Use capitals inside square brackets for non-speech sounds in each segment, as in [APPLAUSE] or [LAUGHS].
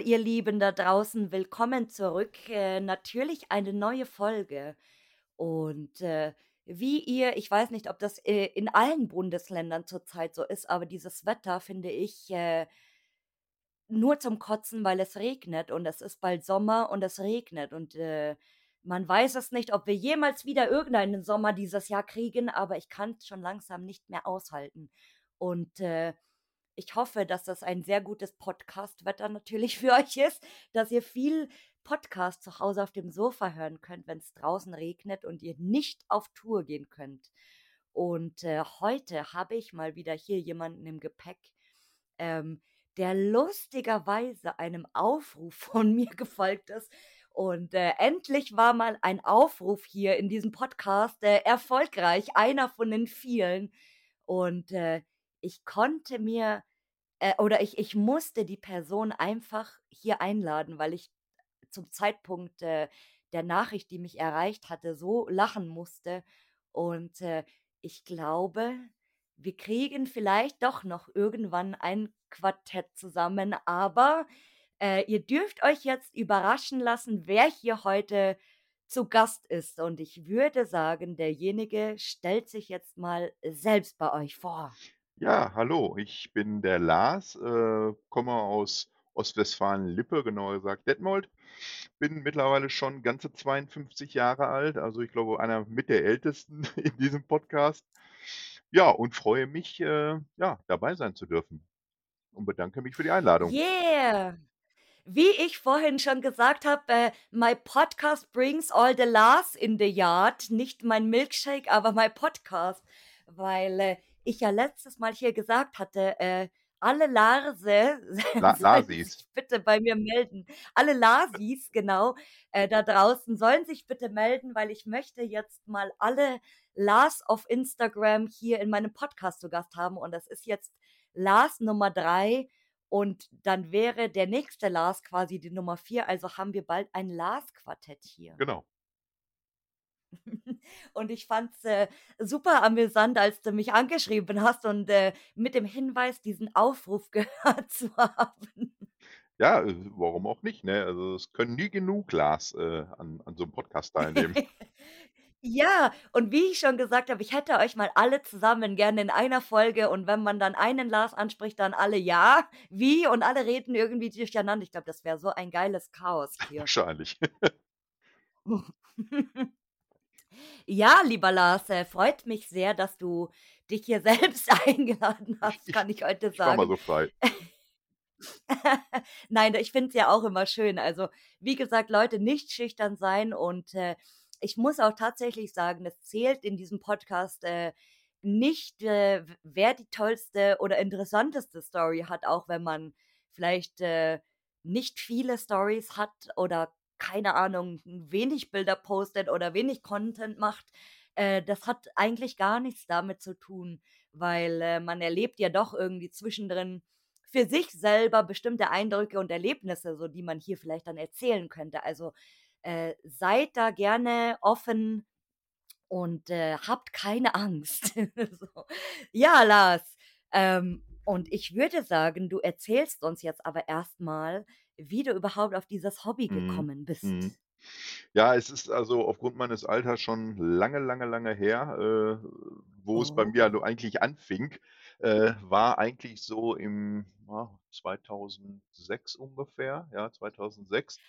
Ihr Lieben da draußen, willkommen zurück. Äh, natürlich eine neue Folge. Und äh, wie ihr, ich weiß nicht, ob das äh, in allen Bundesländern zurzeit so ist, aber dieses Wetter finde ich äh, nur zum Kotzen, weil es regnet und es ist bald Sommer und es regnet und äh, man weiß es nicht, ob wir jemals wieder irgendeinen Sommer dieses Jahr kriegen, aber ich kann es schon langsam nicht mehr aushalten. Und äh, ich hoffe, dass das ein sehr gutes Podcast-Wetter natürlich [LAUGHS] für euch ist, dass ihr viel Podcast zu Hause auf dem Sofa hören könnt, wenn es draußen regnet und ihr nicht auf Tour gehen könnt. Und äh, heute habe ich mal wieder hier jemanden im Gepäck, ähm, der lustigerweise einem Aufruf [LAUGHS] von mir gefolgt ist. Und äh, endlich war mal ein Aufruf hier in diesem Podcast äh, erfolgreich, einer von den vielen. Und äh, ich konnte mir äh, oder ich, ich musste die Person einfach hier einladen, weil ich zum Zeitpunkt äh, der Nachricht, die mich erreicht hatte, so lachen musste. Und äh, ich glaube, wir kriegen vielleicht doch noch irgendwann ein Quartett zusammen, aber äh, ihr dürft euch jetzt überraschen lassen, wer hier heute zu Gast ist. Und ich würde sagen, derjenige stellt sich jetzt mal selbst bei euch vor. Ja, hallo, ich bin der Lars, äh, komme aus Ostwestfalen-Lippe, genauer gesagt Detmold. Bin mittlerweile schon ganze 52 Jahre alt, also ich glaube einer mit der Ältesten [LAUGHS] in diesem Podcast. Ja, und freue mich, äh, ja, dabei sein zu dürfen und bedanke mich für die Einladung. Yeah! Wie ich vorhin schon gesagt habe, äh, my podcast brings all the Lars in the yard. Nicht mein Milkshake, aber mein Podcast. Weil äh, ich ja letztes Mal hier gesagt hatte, äh, alle Larse [LAUGHS] La sollen sich Lasis. bitte bei mir melden. Alle Lasis, genau, äh, da draußen sollen sich bitte melden, weil ich möchte jetzt mal alle Lars auf Instagram hier in meinem Podcast zu Gast haben. Und das ist jetzt Lars Nummer drei. Und dann wäre der nächste Lars quasi die Nummer vier. Also haben wir bald ein Lars-Quartett hier. Genau. [LAUGHS] Und ich fand's äh, super amüsant, als du mich angeschrieben hast und äh, mit dem Hinweis, diesen Aufruf [LAUGHS] gehört zu haben. Ja, äh, warum auch nicht, ne? Also es können nie genug Lars äh, an, an so einem Podcast teilnehmen. [LAUGHS] Ja, und wie ich schon gesagt habe, ich hätte euch mal alle zusammen gerne in einer Folge und wenn man dann einen Lars anspricht, dann alle ja, wie und alle reden irgendwie durcheinander. Ich glaube, das wäre so ein geiles Chaos hier. Wahrscheinlich. Ja, lieber Lars, äh, freut mich sehr, dass du dich hier [LAUGHS] selbst eingeladen hast, Ich kann ich heute ich war mal sagen. so frei. [LAUGHS] Nein, ich finde es ja auch immer schön. Also, wie gesagt, Leute, nicht schüchtern sein und äh, ich muss auch tatsächlich sagen, es zählt in diesem Podcast äh, nicht, äh, wer die tollste oder interessanteste Story hat, auch wenn man vielleicht äh, nicht viele Stories hat oder keine Ahnung, wenig Bilder postet oder wenig Content macht. Äh, das hat eigentlich gar nichts damit zu tun, weil äh, man erlebt ja doch irgendwie zwischendrin für sich selber bestimmte Eindrücke und Erlebnisse, so die man hier vielleicht dann erzählen könnte. Also äh, seid da gerne offen und äh, habt keine Angst. [LAUGHS] so. Ja, Lars. Ähm, und ich würde sagen, du erzählst uns jetzt aber erstmal, wie du überhaupt auf dieses Hobby Mhm. gekommen Mhm. bist. Ja, es ist also aufgrund meines Alters schon lange, lange, lange her, äh, wo es bei mir also Oh. eigentlich anfing, äh, war eigentlich so im, ja, 2006 ungefähr, ja, 2006.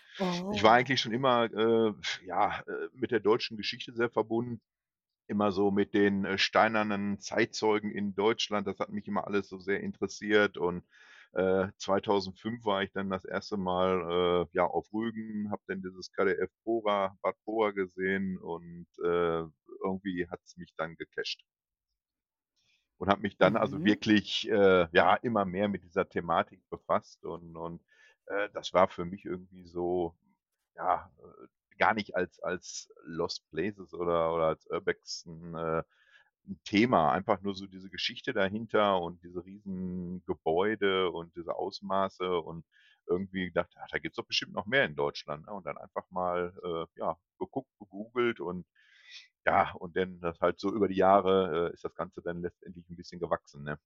Ich war Oh. eigentlich schon immer, äh, ja, äh, mit der deutschen Geschichte sehr verbunden, immer so mit den, äh, steinernen Zeitzeugen in Deutschland. Das hat mich immer alles so sehr interessiert und, äh, 2005 war ich dann das erste Mal, äh, ja, auf Rügen, habe dann dieses KDF Bora Bad Bora gesehen und, äh, irgendwie hat's mich dann gecatcht und habe mich dann also Mhm. wirklich, äh, ja, immer mehr mit dieser Thematik befasst und und, äh, das war für mich irgendwie so, ja, äh, gar nicht als als Lost Places oder oder als Urbex 'n, äh 'n Thema, einfach nur so diese Geschichte dahinter und diese riesen Gebäude und diese Ausmaße und irgendwie gedacht: „Ah, da gibt's doch bestimmt noch mehr in Deutschland“, ne? Und dann einfach mal, äh, ja, geguckt, gegoogelt und ja, und dann das halt so über die Jahre, äh, ist das Ganze dann letztendlich 'n bisschen gewachsen, ne?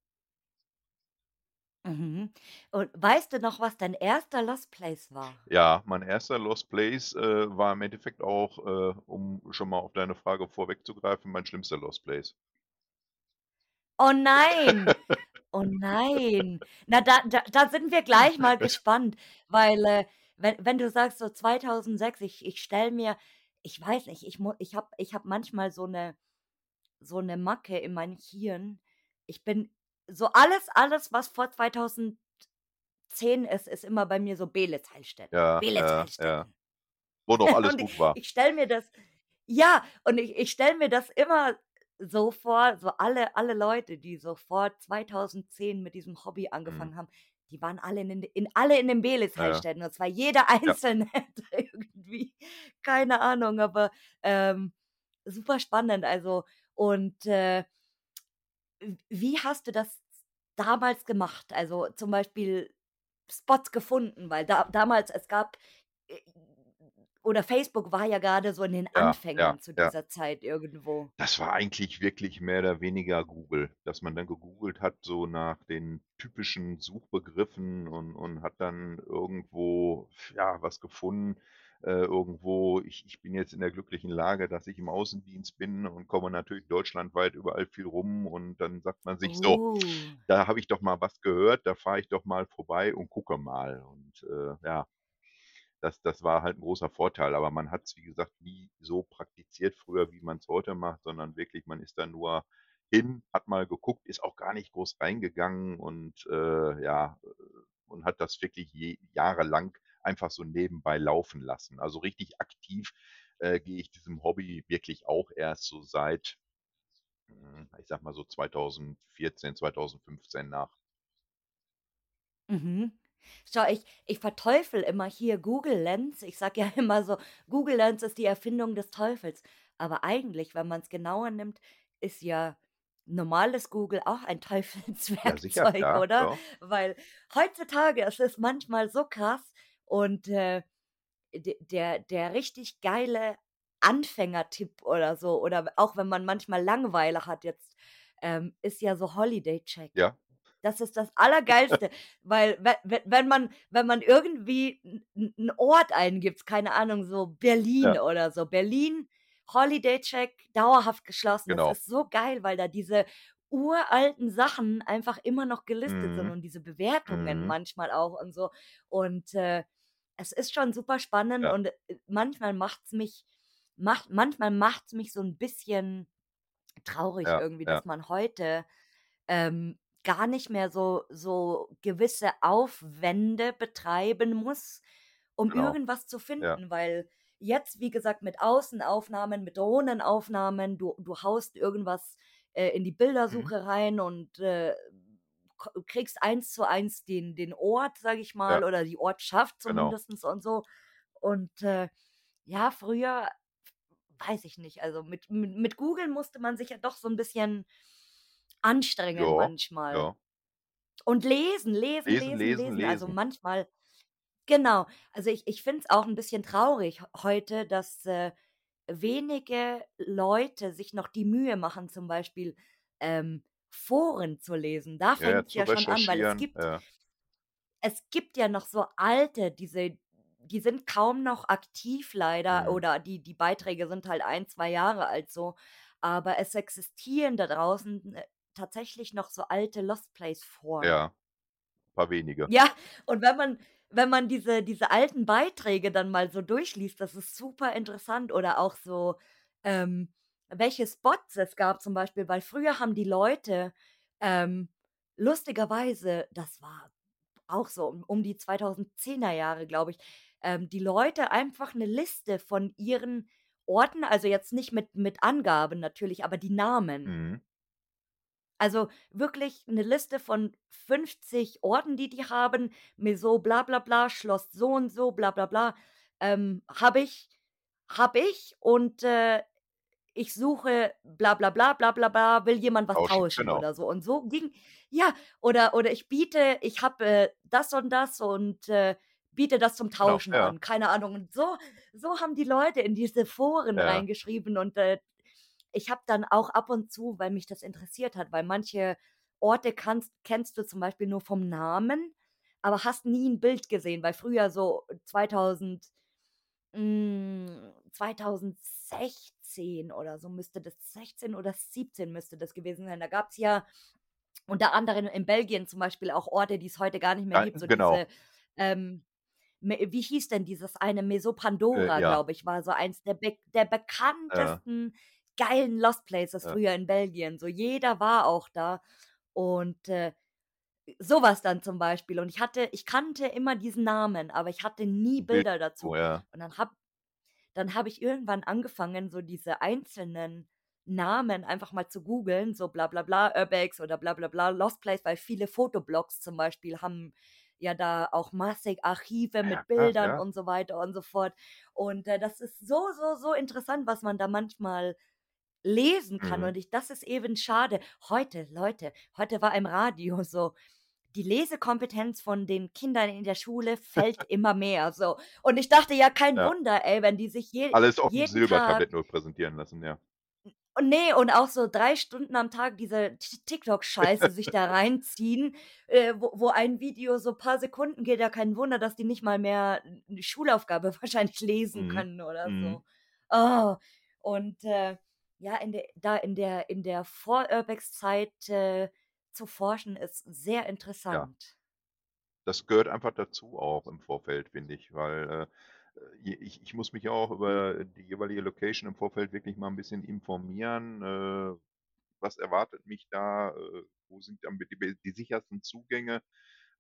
Mhm. Und weißt du noch, was dein erster Lost Place war? Ja, mein erster Lost Place, äh, war im Endeffekt auch, äh, um schon mal auf deine Frage vorwegzugreifen, mein schlimmster Lost Place. Oh nein, [LAUGHS] oh nein. Na, da da da sind wir gleich mal [LAUGHS] gespannt, weil, äh, wenn wenn du sagst so 2006, ich ich stelle mir ich weiß nicht, ich mu ich habe ich habe manchmal so 'ne so 'ne Macke in meinem Hirn. Ich bin so alles alles, was vor 2010 ist, ist immer bei mir so Beelitz-Heilstätten, Ja, ja, ja. Beelitz-Heilstätten. Wo noch [LAUGHS] alles gut war. ich stelle mir das ja, und ich ich stelle mir das immer so vor, so alle alle Leute, die so vor 2010 mit diesem Hobby Mhm. angefangen haben, die waren alle in den in alle in den Ja, ja. Beelitz-Heilstätten und zwar jeder [LAUGHS] Ja. Einzelne irgendwie, keine Ahnung, aber, ähm, super spannend, also und, äh wie hast du das damals gemacht? Also, zum Beispiel Spots gefunden, weil da damals es gab oder Facebook war ja grade so in den Ja, ja, Anfängen zu ja. dieser Zeit irgendwo. Das war eigentlich wirklich mehr oder weniger Google, dass man dann gegoogelt hat, so nach den typischen Suchbegriffen und und hat dann irgendwo, ja, was gefunden, äh, irgendwo ich ich bin jetzt in der glücklichen Lage, dass ich im Außendienst bin und komme natürlich deutschlandweit überall viel rum und dann sagt man sich so: Oh. „Da habe ich doch mal was gehört, da fahre ich doch mal vorbei und gucke mal.“ Und, äh, ja, das das war halt 'n großer Vorteil, aber man hat's, wie gesagt, nie so praktiziert früher, wie man's heute macht, sondern wirklich, man ist da nur hin, hat mal geguckt, ist auch gar nicht groß reingegangen und, äh, ja, äh, und hat das wirklich je jahrelang einfach so nebenbei laufen lassen. Also, richtig aktiv, äh, gehe ich diesem Hobby wirklich auch erst so seit, hm, ich sage mal so 2014, 2015 nach. Mhm. Schau, ich ich verteufel immer hier Google Lens. Ich sage ja [LAUGHS] immer so: „Google Lens ist die Erfindung des Teufels.“ Aber eigentlich, wenn man's genauer nimmt, ist ja normales Google auch ein [LAUGHS] Ja, sicher, Teufelswerkzeug, klar, oder? doch. Weil heutzutage ist es manchmal so krass und, äh, der der richtig geile Anfängertipp oder so oder auch wenn man manchmal Langeweile hat jetzt, ähm, ist ja so Holiday Check. Ja. Das ist das Allergeilste, weil we we wenn man wenn man irgendwie 'n 'n 'n Ort eingibt, keine Ahnung, so Berlin Ja. oder so. Berlin, Holiday Check, dauerhaft geschlossen. Das Genau. ist so geil, weil da diese uralten Sachen einfach immer noch gelistet sind Mhm. und diese Bewertungen Mhm. manchmal auch und so. Und, äh, es ist schon super spannend Ja. und, äh, manchmal macht's mich macht manchmal macht's mich so 'n bisschen traurig Ja, irgendwie, ja. dass man heute, ähm, gar nicht mehr so so gewisse Aufwände betreiben muss, um Genau. irgendwas zu Ja. finden, weil jetzt, wie gesagt, mit Außenaufnahmen, mit Drohnenaufnahmen, du du haust irgendwas, äh, in die Mhm. Bildersuche rein und, äh, kriegst eins zu eins den den Ort, sage ich Ja. mal, oder die Ortschaft Genau. zumindestens und so. Und, äh, ja, früher weiß ich nicht, also, mit mit mit Google musste man sich ja doch so 'n bisschen anstrengen Ja, manchmal. ja. Und lesen, lesen, Lesen, lesen, lesen, lesen. Also, lesen. manchmal genau. Also, ich ich finde es auch 'n bisschen traurig heute, dass, äh, wenige Leute sich noch die Mühe machen, zum Beispiel, ähm, Foren zu lesen. Da Ja, ja, fängt's zu ja schon an, weil es recherchieren, gibt ja. es gibt ja noch so alte, diese die sind kaum noch aktiv leider Mhm. oder die die Beiträge sind halt 1, 2 Jahre alt so, aber es existieren da draußen, äh, tatsächlich noch so alte Lost Place Foren. Ja, paar wenige. Ja, und wenn man wenn man diese diese alten Beiträge dann mal so durchliest, das ist super interessant oder auch so, ähm, welche Spots es gab zum Beispiel, weil früher haben die Leute, ähm, lustigerweise, das war auch so um um die 2010er Jahre, glaube ich, ähm, die Leute einfach 'ne Liste von ihren Orten also, jetzt nicht mit mit Angaben natürlich, aber die Namen. Mhm. Also, wirklich 'ne Liste von 50 Orten, die die haben, Maison bla bla bla, Schloss so und so, bla bla bla, ähm, habe ich habe ich und, äh, ich suche bla bla bla, bla bla bla, will jemand was Tauschen, tauschen genau. oder so. Und so ging ja, oder oder ich biete ich habe, äh, das und das und, äh, biete das zum Genau, Tauschen ja. an, keine Ahnung. Und so so haben die Leute in diese Foren Ja. reingeschrieben und, äh, ich habe dann auch ab und zu, weil mich das interessiert hat, weil manche Orte kannst kennst du zum Beispiel nur vom Namen, aber hast nie 'n Bild gesehen, weil früher so 2000 hm, 2016 oder so müsste das 16 oder 17 müsste das gewesen sein. Da gab's ja unter anderem in Belgien zum Beispiel auch Orte, die's heute gar nicht mehr gibt, so genau. diese, ähm wie hieß denn dieses eine? Meso Äh, ja. glaube ich, war so eins der bek der bekanntesten geilen Lost Places Ja. früher in Belgien. So jeder war auch da und, äh, so was dann zum Beispiel. Und ich hatte ich kannte immer diesen Namen, aber ich hatte nie Bilder dazu. oh ja. Und dann habe dann habe ich irgendwann angefangen, so diese einzelnen Namen einfach mal zu googeln, so bla bla bla, Urbex oder bla bla bla, Lost Place, weil viele Fotoblogs zum Beispiel haben ja da auch massig Archive Ja, mit klar, Bildern ja. und so weiter und so fort. Und, äh, das ist so, so, so interessant, was man da manchmal lesen kann. Mhm. Und ich das ist eben schade. Heute, Leute heute war im Radio so, die Lesekompetenz von den Kindern in der Schule fällt [LAUGHS] immer mehr so. Und ich dachte: „Ja, kein Ja. Wunder, ey, wenn die sich je Alles jeden Tag“ Silbertablett nur präsentieren lassen, ja. Und ne, und auch so 3 Stunden am Tag diese Ti TikTok-Scheiße sich da reinziehen, äh, wo wo ein Video so paar Sekunden geht. Ja, kein Wunder, dass die nicht mal mehr 'n 'ne Schulaufgabe [LAUGHS] wahrscheinlich lesen Mhm. können oder Mhm. so. Oh, und, äh, ja, in de da in der in der Vor-Urbex-Zeit, äh, zu forschen, ist sehr Ja. interessant. Das gehört einfach dazu auch im Vorfeld, finde ich, weil, äh, äh, ich ich muss mich auch über die jeweilige Location im Vorfeld wirklich mal 'n bisschen informieren. Äh, was erwartet mich da? Äh, wo sind dann die die sichersten Zugänge,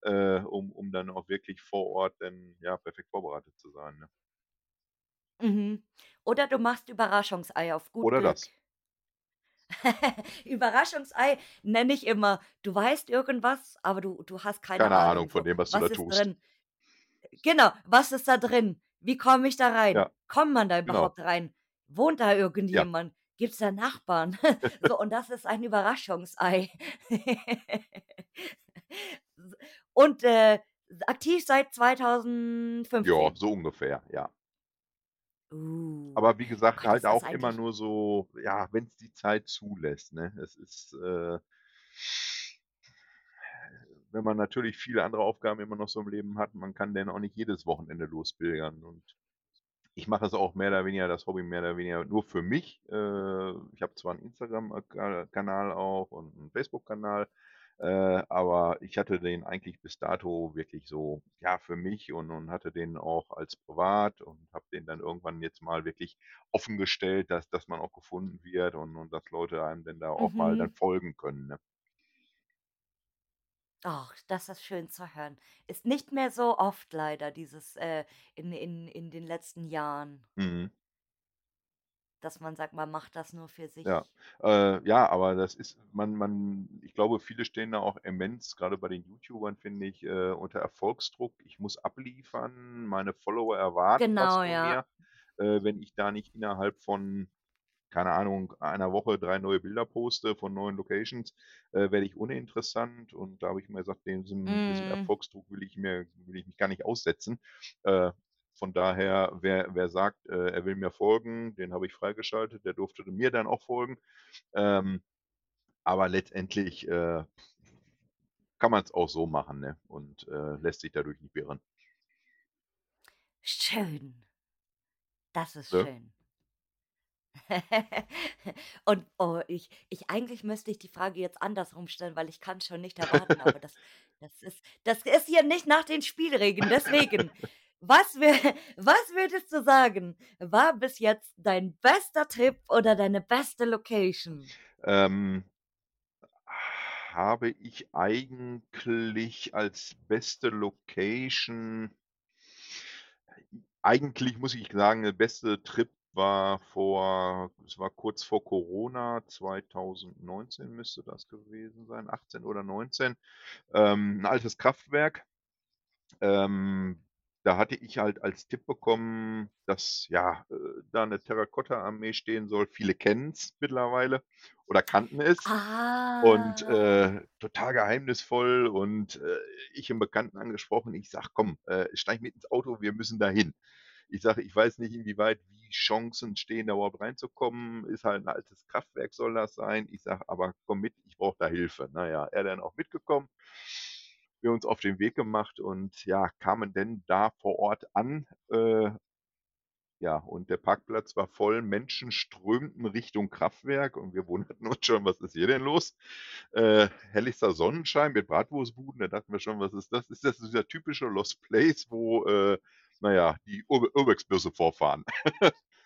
äh, um um dann auch wirklich vor Ort dann, ja, perfekt vorbereitet zu sein, ne? Mhm. Oder du machst Überraschungsei auf gut Oder Glück. das. [LAUGHS] Überraschungsei nenne ich immer, du weißt irgendwas, aber du du hast keine Keine Ahnung Ahnung, von dem, was du da „Was ist tust. drin?“ Genau, was ist da drin? Wie komme ich da rein? Ja, Kommt man da genau. überhaupt rein? Wohnt da Ja. irgendjemand? Gibt's da Nachbarn? [LAUGHS] So, und das ist ein Überraschungsei. [LAUGHS] Und, äh, aktiv seit Ja, 2015? so ungefähr, ja. Uh, Aber wie gesagt, halt auch immer nur so, ja, wenn's die Zeit zulässt, ne? Es ist, äh wenn man natürlich viele andere Aufgaben immer noch so im Leben hat, man kann dann auch nicht jedes Wochenende lospilgern. Und ich mache es auch mehr oder weniger das Hobby mehr oder weniger nur für mich. Äh, ich habe zwar 'n Instagram Acc Kanal auch und 'n Facebook-Kanal, äh, aber ich hatte den eigentlich bis dato wirklich so, ja, für mich und und hatte den auch als privat und habe den dann irgendwann jetzt mal wirklich offengestellt, dass dass man auch gefunden wird und und dass Leute einem denn da auch mal dann Mhm. folgen können, ne? Ach, das ist schön zu hören. Ist nicht mehr so oft leider dieses, äh, in in in den letzten Jahren. Mhm. Dass man sagt, man macht das nur für Ja. sich. Äh, ja, aber das ist man man ich glaube, viele stehen da auch immens, grade bei den YouTubern, finde ich, äh, unter Erfolgsdruck. Ich muss abliefern, meine Follower erwarten was Genau, von ja. mir. Äh, wenn ich da nicht innerhalb von, keine Ahnung, einer Woche 3 neue Bilder poste von neuen Locations, äh, werde ich uninteressant. Und da habe ich mir gesagt, diesem diesem Mhm. Erfolgsdruck will ich mir will ich mich gar nicht aussetzen. Von daher, wer wer sagt, äh, er will mir folgen, den habe ich freigeschaltet, der durfte mir dann auch folgen. Ähm, aber letztendlich, äh, kann man's auch so machen, ne, und, äh, lässt sich dadurch nicht beirren. Schön. Das ist Ne? schön. [LAUGHS] Und, oh, ich ich eigentlich müsste ich die Frage jetzt andersrum stellen, weil ich kann's schon nicht erwarten, aber das [LAUGHS] das ist das ist hier nicht nach den Spielregeln. Deswegen, was wür [LAUGHS] was würdest du sagen, war bis jetzt dein bester Trip oder deine beste Location? Ähm, habe ich eigentlich als beste Location eigentlich muss ich sagen, der beste Trip war vor es war kurz vor Corona, 2019 müsste das gewesen sein, 18 oder 19. Ähm, 'n altes Kraftwerk. Ähm, da hatte ich halt als Tipp bekommen, dass, ja, äh, da 'ne Terrakotta-Armee stehen soll. Viele kennen's mittlerweile oder kannten es und, Ah. äh, total geheimnisvoll und, äh, ich 'n Bekannten angesprochen. Ich sage: „Komm, äh, steig mit ins Auto, wir müssen dahin.“ Ich sage: „Ich weiß nicht, inwieweit wie Chancen stehen, da überhaupt reinzukommen. Ist halt 'n altes Kraftwerk soll das sein.“ Ich sage: „Aber komm mit, ich brauche da Hilfe.“ Na ja, er dann auch mitgekommen. Wir uns auf den Weg gemacht und, ja, kamen denn da vor Ort an, äh ja, und der Parkplatz war voll, Menschen strömten Richtung Kraftwerk und wir [LAUGHS] wunderten uns schon: „Was ist hier denn los?“ Äh, helllichster Sonnenschein mit Bratwurstbuden, da dachten wir schon: „Was ist das?“ Ist das dieser typische Lost Place, wo, äh, na ja, die Ur Urbex-Busse vorfahren.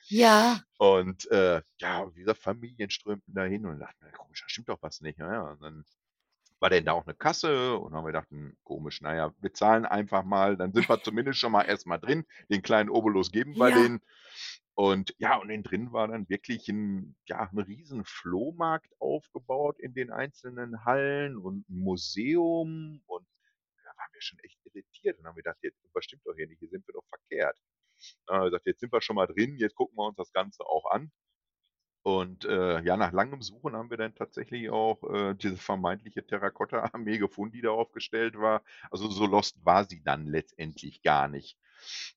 Ja. [LAUGHS] Und, äh, ja, wie gesagt, Familien strömten dahin und dachten „Komisch, da stimmt doch was nicht.“ Na ja, und dann war denn da auch 'ne Kasse und haben wir gedacht: „Hm, komisch, na ja, wir zahlen einfach mal, dann sind wir [LAUGHS] zumindest schon mal erst mal drin. Den kleinen Obolus geben wir Ja. denen.“ Und ja, und innen drin war dann wirklich 'n ja, 'n riesen Flohmarkt aufgebaut in den einzelnen Hallen und 'n Museum und da waren wir schon echt irritiert und haben gedacht: „Jetzt irgendwas stimmt doch hier nicht, hier sind wir doch verkehrt.“ Dann haben wir gesagt: „Jetzt sind wir schon mal drin, jetzt gucken wir uns das Ganze auch an.“ Und, äh, ja, nach langem Suchen haben wir dann tatsächlich auch, äh, diese vermeintliche Terrakotta-Armee gefunden, die da aufgestellt war. Also, so lost war sie dann letztendlich gar nicht.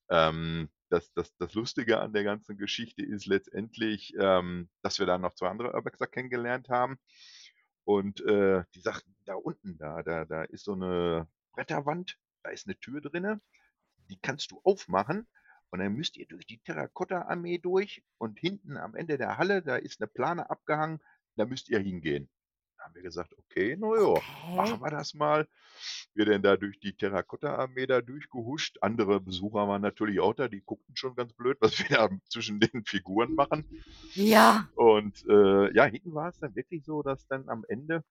Ähm, das das das Lustige an der ganzen Geschichte ist letztendlich, ähm, dass wir da noch 2 andere Urbexer kennengelernt haben und, äh, die sagten: „Da unten, da da da ist so 'ne Bretterwand, da ist 'ne Tür drinnen, die kannst du aufmachen und dann müsst ihr durch die Terrakotta-Armee durch und hinten am Ende der Halle, da ist 'ne Plane abgehangen, da müsst ihr hingehen.“ Da haben wir gesagt: „Okay, na ja, machen Okay. wir das mal.“ Wir denn da durch die Terrakotta-Armee da durchgehuscht. Andere Besucher waren natürlich auch da, die guckten schon ganz blöd, was wir [LAUGHS] da zwischen den Figuren machen. Ja. Und, äh, ja, hinten war's dann wirklich so, dass dann am Ende,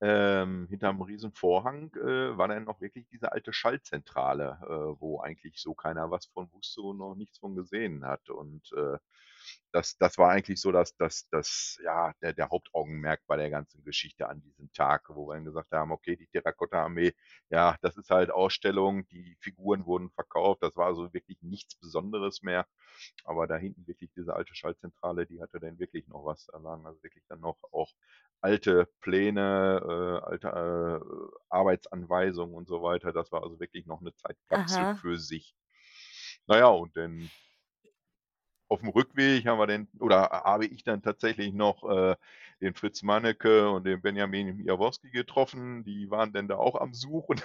ähm, hinterm riesen Vorhang, äh, war dann auch wirklich diese alte Schaltzentrale, äh, wo eigentlich so keiner was von wusste und noch nichts von gesehen hat. Und, äh, das das war eigentlich so das das das ja, der der Hauptaugenmerk bei der ganzen Geschichte an diesem Tag, wo wir dann gesagt haben: „Okay, die Terrakotta-Armee, ja, das ist halt Ausstellung, die Figuren wurden verkauft.“ Das war also wirklich nichts Besonderes mehr. Aber da hinten wirklich diese alte Schaltzentrale, die hatte dann wirklich noch was. Da lagen also wirklich dann noch auch alte Pläne, äh, alte, äh, Arbeitsanweisungen und so weiter. Das war also wirklich noch 'ne Zeitkapsel Aha. für sich. Na ja, und dann aufm Rückweg haben wir dann oder ha habe ich dann tatsächlich noch, äh, den Fritz Manneke und den Benjamin Jaworski getroffen. Die waren dann da auch am Suchen.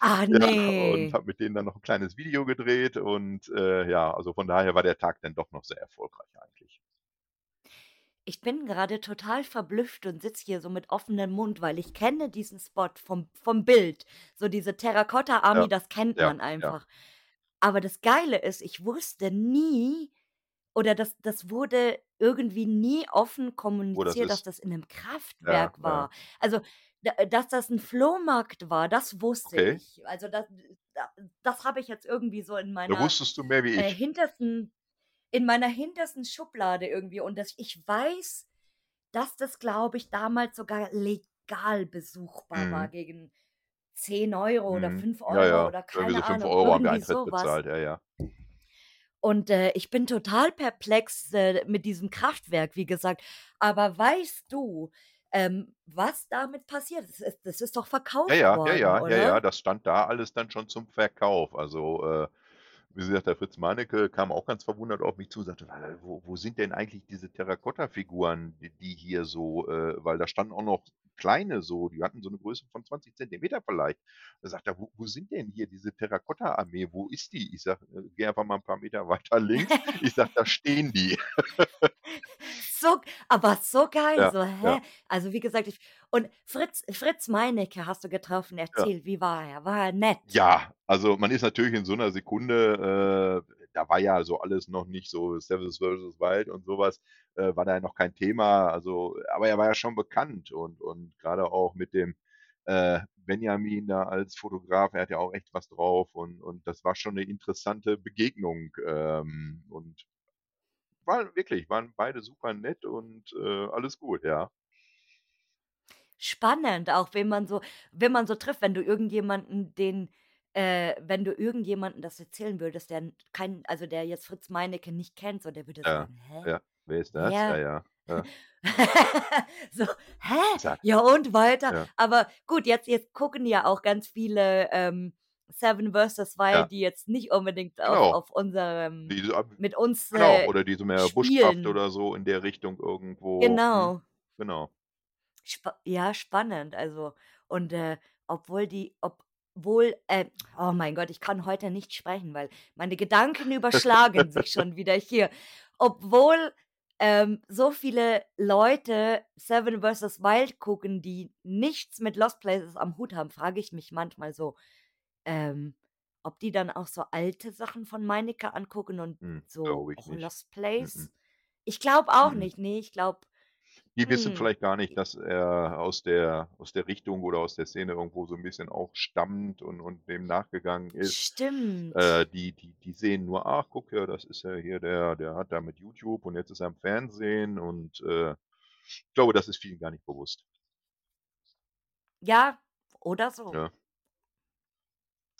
Ah, [LAUGHS] Ja, und habe mit denen dann noch 'n kleines Video gedreht und, äh, ja, also von daher war der Tag dann doch noch sehr erfolgreich eigentlich. Ich bin grade total verblüfft und sitze hier so mit offenem Mund, weil ich kenne diesen Spot vom vom Bild. So diese Terrakotta-Armee, Ja, das kennt ja, man ja. Aber das Geile ist, ich wusste nie oder das das wurde irgendwie nie offen Wo das kommuniziert, dass das in 'nem Ja, Kraftwerk ja. war. Also, da dass das 'n Flohmarkt war, das wusste Okay. ich. Also, da da das habe ich jetzt irgendwie so in Da meiner, wusstest du mehr wie äh, hintersten in meiner hintersten Schublade irgendwie und dass ich weiß, dass das, glaube ich, damals sogar legal besuchbar war Mhm. gegen 10 € oder Mhm. fünf Ja, Euro ja. oder Irgendwie so keine 5 Ahnung, € haben wir Eintritt so was. bezahlt, ja, ja. Und, äh, ich bin total perplex, äh, mit diesem Kraftwerk, wie gesagt. Aber weißt du, ähm, was damit passiert ist? Es das ist doch Ja, verkauft ja, ja, worden, ja, ja, ja, oder? das stand da alles dann schon zum Verkauf. Also, äh, wie gesagt, der Fritz Meinecke kam auch ganz verwundert auf mich zu und sagte: „Wa wo wo sind denn eigentlich diese Terrakotta-Figuren, die die hier so, äh“ weil da standen auch noch kleine so, die hatten so 'ne Größe von 20 Zentimeter vielleicht. Da sagt er: „Wo wo sind denn hier diese Terrakotta-Armee? Wo ist die?“ Ich sage: „Äh, geh einfach mal 'n paar Meter weiter links.“ Ich sage: „Da stehen die.“ [LAUGHS] So aber so geil, Ja, so, ja. hä? Also, wie gesagt, ich und Fritz Fritz Meinecke hast du getroffen. Ja. Erzähl, wie war er? War er nett? Ja, also, man ist natürlich in so 'ner Sekunde äh, da war ja so alles noch nicht so Seven vs. Wild und so was, äh, war da ja noch kein Thema. Also aber er war ja schon bekannt und und grade auch mit dem, äh, Benjamin da als Fotograf, er hat ja auch echt was drauf und und das war schon 'ne interessante Begegnung, ähm, und war wirklich waren beide super nett und, äh, alles gut, ja. Spannend, auch wen man so wen man so trifft, wenn du irgendjemanden den äh, wenn du irgendjemanden das erzählen würdest, der kein also, der jetzt Fritz Meinecke nicht kennt, so, der würde Ja, sagen: „Hä? ja. Wer ist das? Ja, Wer?“ ja, ja. [LAUGHS] So: „Hä? Sag Ja und weiter?“ Ja. Aber gut, jetzt jetzt gucken ja auch ganz viele, ähm Seven vs. Wild, Ja. die jetzt nicht unbedingt auf Genau. auf unserem Die mit uns, genau, äh, oder die so mehr spielen. oder so in der Richtung irgendwo mhm, Genau. genau. Spa ja, spannend, also und, äh, obwohl die obwohl äh, oh mein Gott, ich kann heute nicht sprechen, weil meine Gedanken überschlagen sich schon [LAUGHS] wieder hier. Obwohl, ähm, so viele Leute Seven vs. Wild gucken, die nichts mit Lost Places am Hut haben, frage ich mich manchmal so, ähm, ob die dann auch so alte Sachen von Meinecke angucken und Hm, so. Lost. Place? Ich glaube auch Mhm. nicht, ne, ich glaube Die wissen hm. vielleicht gar nicht, dass er aus der aus der Richtung oder aus der Szene irgendwo so 'n bisschen auch stammt und und dem nachgegangen ist. Stimmt. Äh, die die die sehen nur: „Ach, guck ja, das ist ja hier der der hat da mit YouTube und jetzt ist er im Fernsehen“ und, äh, ich glaube, das ist vielen gar nicht bewusst. Ja, oder so. Ja.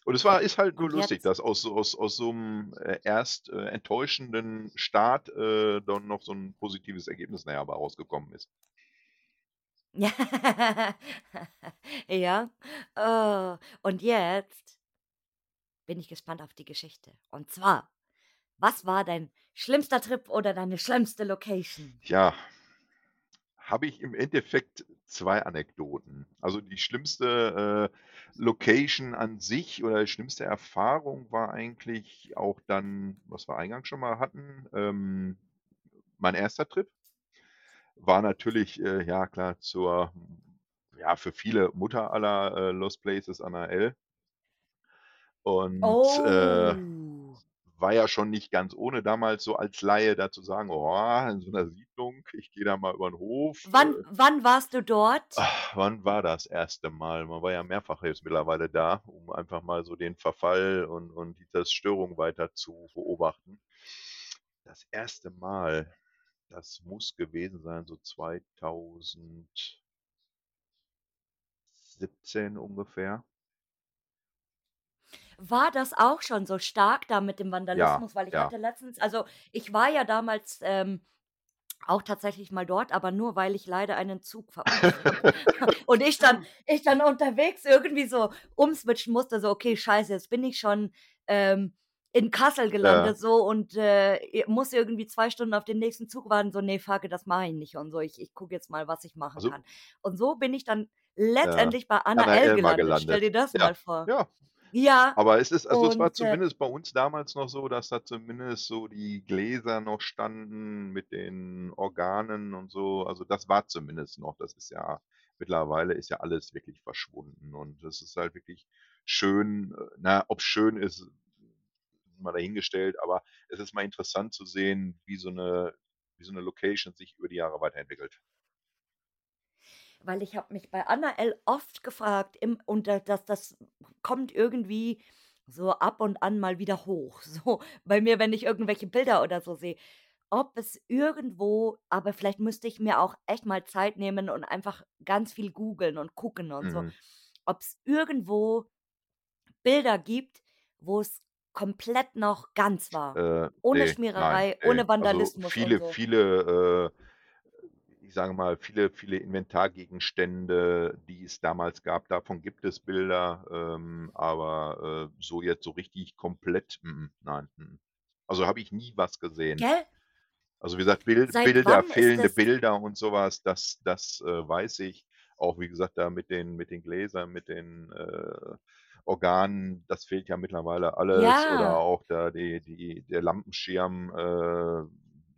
Und es war ist halt nur lustig, jetzt dass aus so aus aus so 'nem, äh, erst, äh, enttäuschenden Start, äh, dann noch so 'n positives Ergebnis nachher bei rausgekommen ist. [LAUGHS] Ja. Oh, und jetzt bin ich gespannt auf die Geschichte. Und zwar, was war dein schlimmster Trip oder deine schlimmste Location? Tja, habe ich im Endeffekt 2 Anekdoten. Also, die schlimmste, äh, Location an sich oder die schlimmste Erfahrung war eigentlich auch dann, was wir eingangs schon mal hatten, ähm, mein 1. Trip. War natürlich, äh, ja klar, zur ja, für viele Mutter aller, äh, Lost Places, Anna L. Und, äh, Oh. War ja schon nicht ganz ohne damals so als Laie da zu sagen: „Oh, in so 'ner Siedlung, ich gehe da mal über 'n Hof“, Wann äh wann warst du dort? Wann war das 1. Mal? Man war ja mehrfach jetzt mittlerweile da, um einfach mal so den Verfall und und die Zerstörung weiter zu beobachten. Das 1. Mal, das muss gewesen sein, so 2000 17 ungefähr. War das auch schon so stark da mit dem Ja, Vandalismus? Weil ich ja. hatte letztens also, ich war ja damals, ähm, auch tatsächlich mal dort, aber nur, weil ich leider einen Zug verpasst habe. [LAUGHS] Und ich dann [LAUGHS] ich dann unterwegs irgendwie so umswitchen musste, so: „Okay, scheiße, jetzt bin ich schon, ähm, in Kassel Ja. gelandet so und, äh, muss irgendwie 2 Stunden auf den nächsten Zug warten.“ So: „Ne, fuck das mache ich nicht“ und so. „Ich ich gucke jetzt mal, was ich machen Also kann.“ Und so bin ich dann Ja, letztendlich bei Anna Anna L. L. mal gelandet. Stell gelandet. dir das Ja, mal vor. ja. Ja, Aber es ist also, es war und, äh zumindest bei uns damals noch so, dass da zumindest so die Gläser noch standen mit den Organen und so. Also, das war zumindest noch. Das ist ja mittlerweile ist ja alles wirklich verschwunden und das ist halt wirklich schön äh, na, ob's schön ist, mal dahingestellt, aber es ist mal interessant zu sehen, wie so 'ne wie so 'ne Location sich über die Jahre weiterentwickelt. Weil ich habe mich bei Anna L. oft gefragt im und da das das kommt irgendwie so ab und an mal wieder hoch, [LAUGHS] so bei mir, wenn ich irgendwelche Bilder oder so sehe, ob es irgendwo aber vielleicht müsste ich mir auch echt mal Zeit nehmen und einfach ganz viel googeln und gucken und so, Mhm. ob's irgendwo Bilder gibt, wo's komplett noch ganz war, Äh, ohne ne, nein, Schmiererei, ne. ohne Also, Vandalismus und viele so. viele, äh ich sage mal, viele viele Inventargegenstände, die es damals gab, davon gibt es Bilder, ähm, aber, äh, so jetzt so richtig komplett, m m, nein, m m. Also, habe ich nie was gesehen. Gell? Also, wie gesagt, Bil Seit Bilder, fehlende Bilder und so was, das das, äh, weiß ich. Auch wie gesagt, da mit den mit den Gläsern, mit den, äh, Organen, das fehlt ja mittlerweile alles oder Ja. auch da die die der Lampenschirm,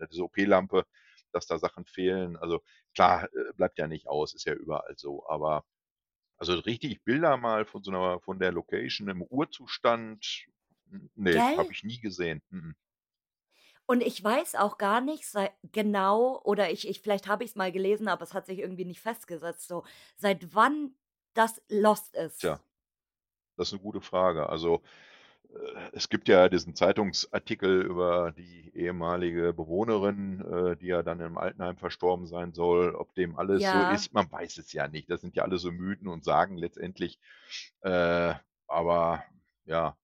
äh, diese OP-Lampe, dass da Sachen fehlen. Also, klar, äh, bleibt ja nicht aus, ist ja überall so, aber also, richtig Bilder mal von so 'ner von der Location im Urzustand, n ne, habe ich nie gesehen. M m. Und ich weiß auch gar nicht sei genau oder ich ich vielleicht habe ich's mal gelesen, aber es hat sich irgendwie nicht festgesetzt so, seit wann das Lost ist. Tja, das ist 'ne gute Frage. Also, es gibt ja diesen Zeitungsartikel über die ehemalige Bewohnerin, äh, die ja dann im Altenheim verstorben sein soll. Ob dem alles so Ja. ist, man weiß es ja nicht. Das sind ja alles so Mythen und Sagen letztendlich. Äh, aber ja,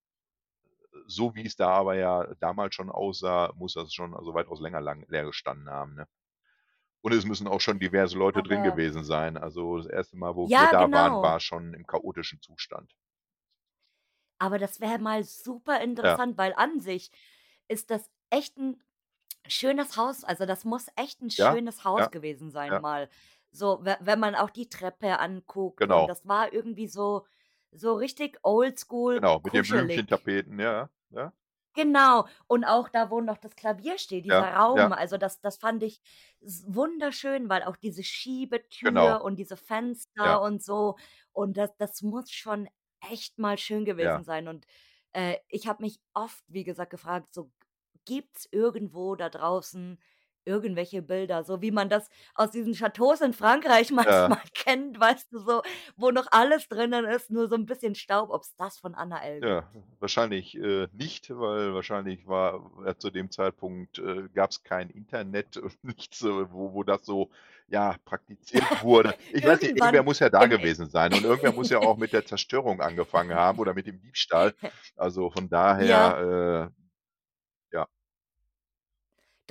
so wie's da aber ja damals schon aussah, muss das schon, also, weitaus länger lang leer gestanden haben, ne? Und es müssen auch schon diverse Leute drin Aber gewesen sein. Also, das 1. Mal, wo wir Ja, da waren, genau. war's schon im chaotischen Zustand. Aber das wäre mal super Ja. interessant, weil an sich ist das echt 'n schönes Haus. Also, das muss echt 'n Ja, schönes Haus ja, gewesen sein ja. mal. So, we wenn man auch die Treppe anguckt und Genau. das war irgendwie so so richtig oldschool Genau, mit den kuschelig. Blümchentapeten, ja, ja. Genau. Und auch da, wo noch das Klavier steht, Ja, dieser Raum, ja. also, das das fand ich s wunderschön, weil auch diese Genau. Schiebetür und diese Ja. Fenster und so und das das muss schon echt mal schön Ja. gewesen sein. Und, äh, ich habe mich oft, wie gesagt, gefragt, so: „Gibt's irgendwo da draußen irgendwelche Bilder?“ So wie man das aus diesen Châteaus in Frankreich [LAUGHS] Ja. manchmal kennt, weißt du, so, wo noch alles drinnen ist, nur so 'n bisschen Staub, ob's das von Anna L. Ja, gibt. wahrscheinlich, äh, nicht, weil wahrscheinlich war äh, zu dem Zeitpunkt, äh, gab's kein Internet [LAUGHS] und nichts, so, wo wo das so, ja, praktiziert [LAUGHS] wurde. Ich weiß nicht, irgendwer Irgendwann muss ja da im äh gewesen sein und irgendwer muss ja auch mit der Zerstörung angefangen haben oder mit dem Diebstahl. Also, von Ja. daher, äh ja.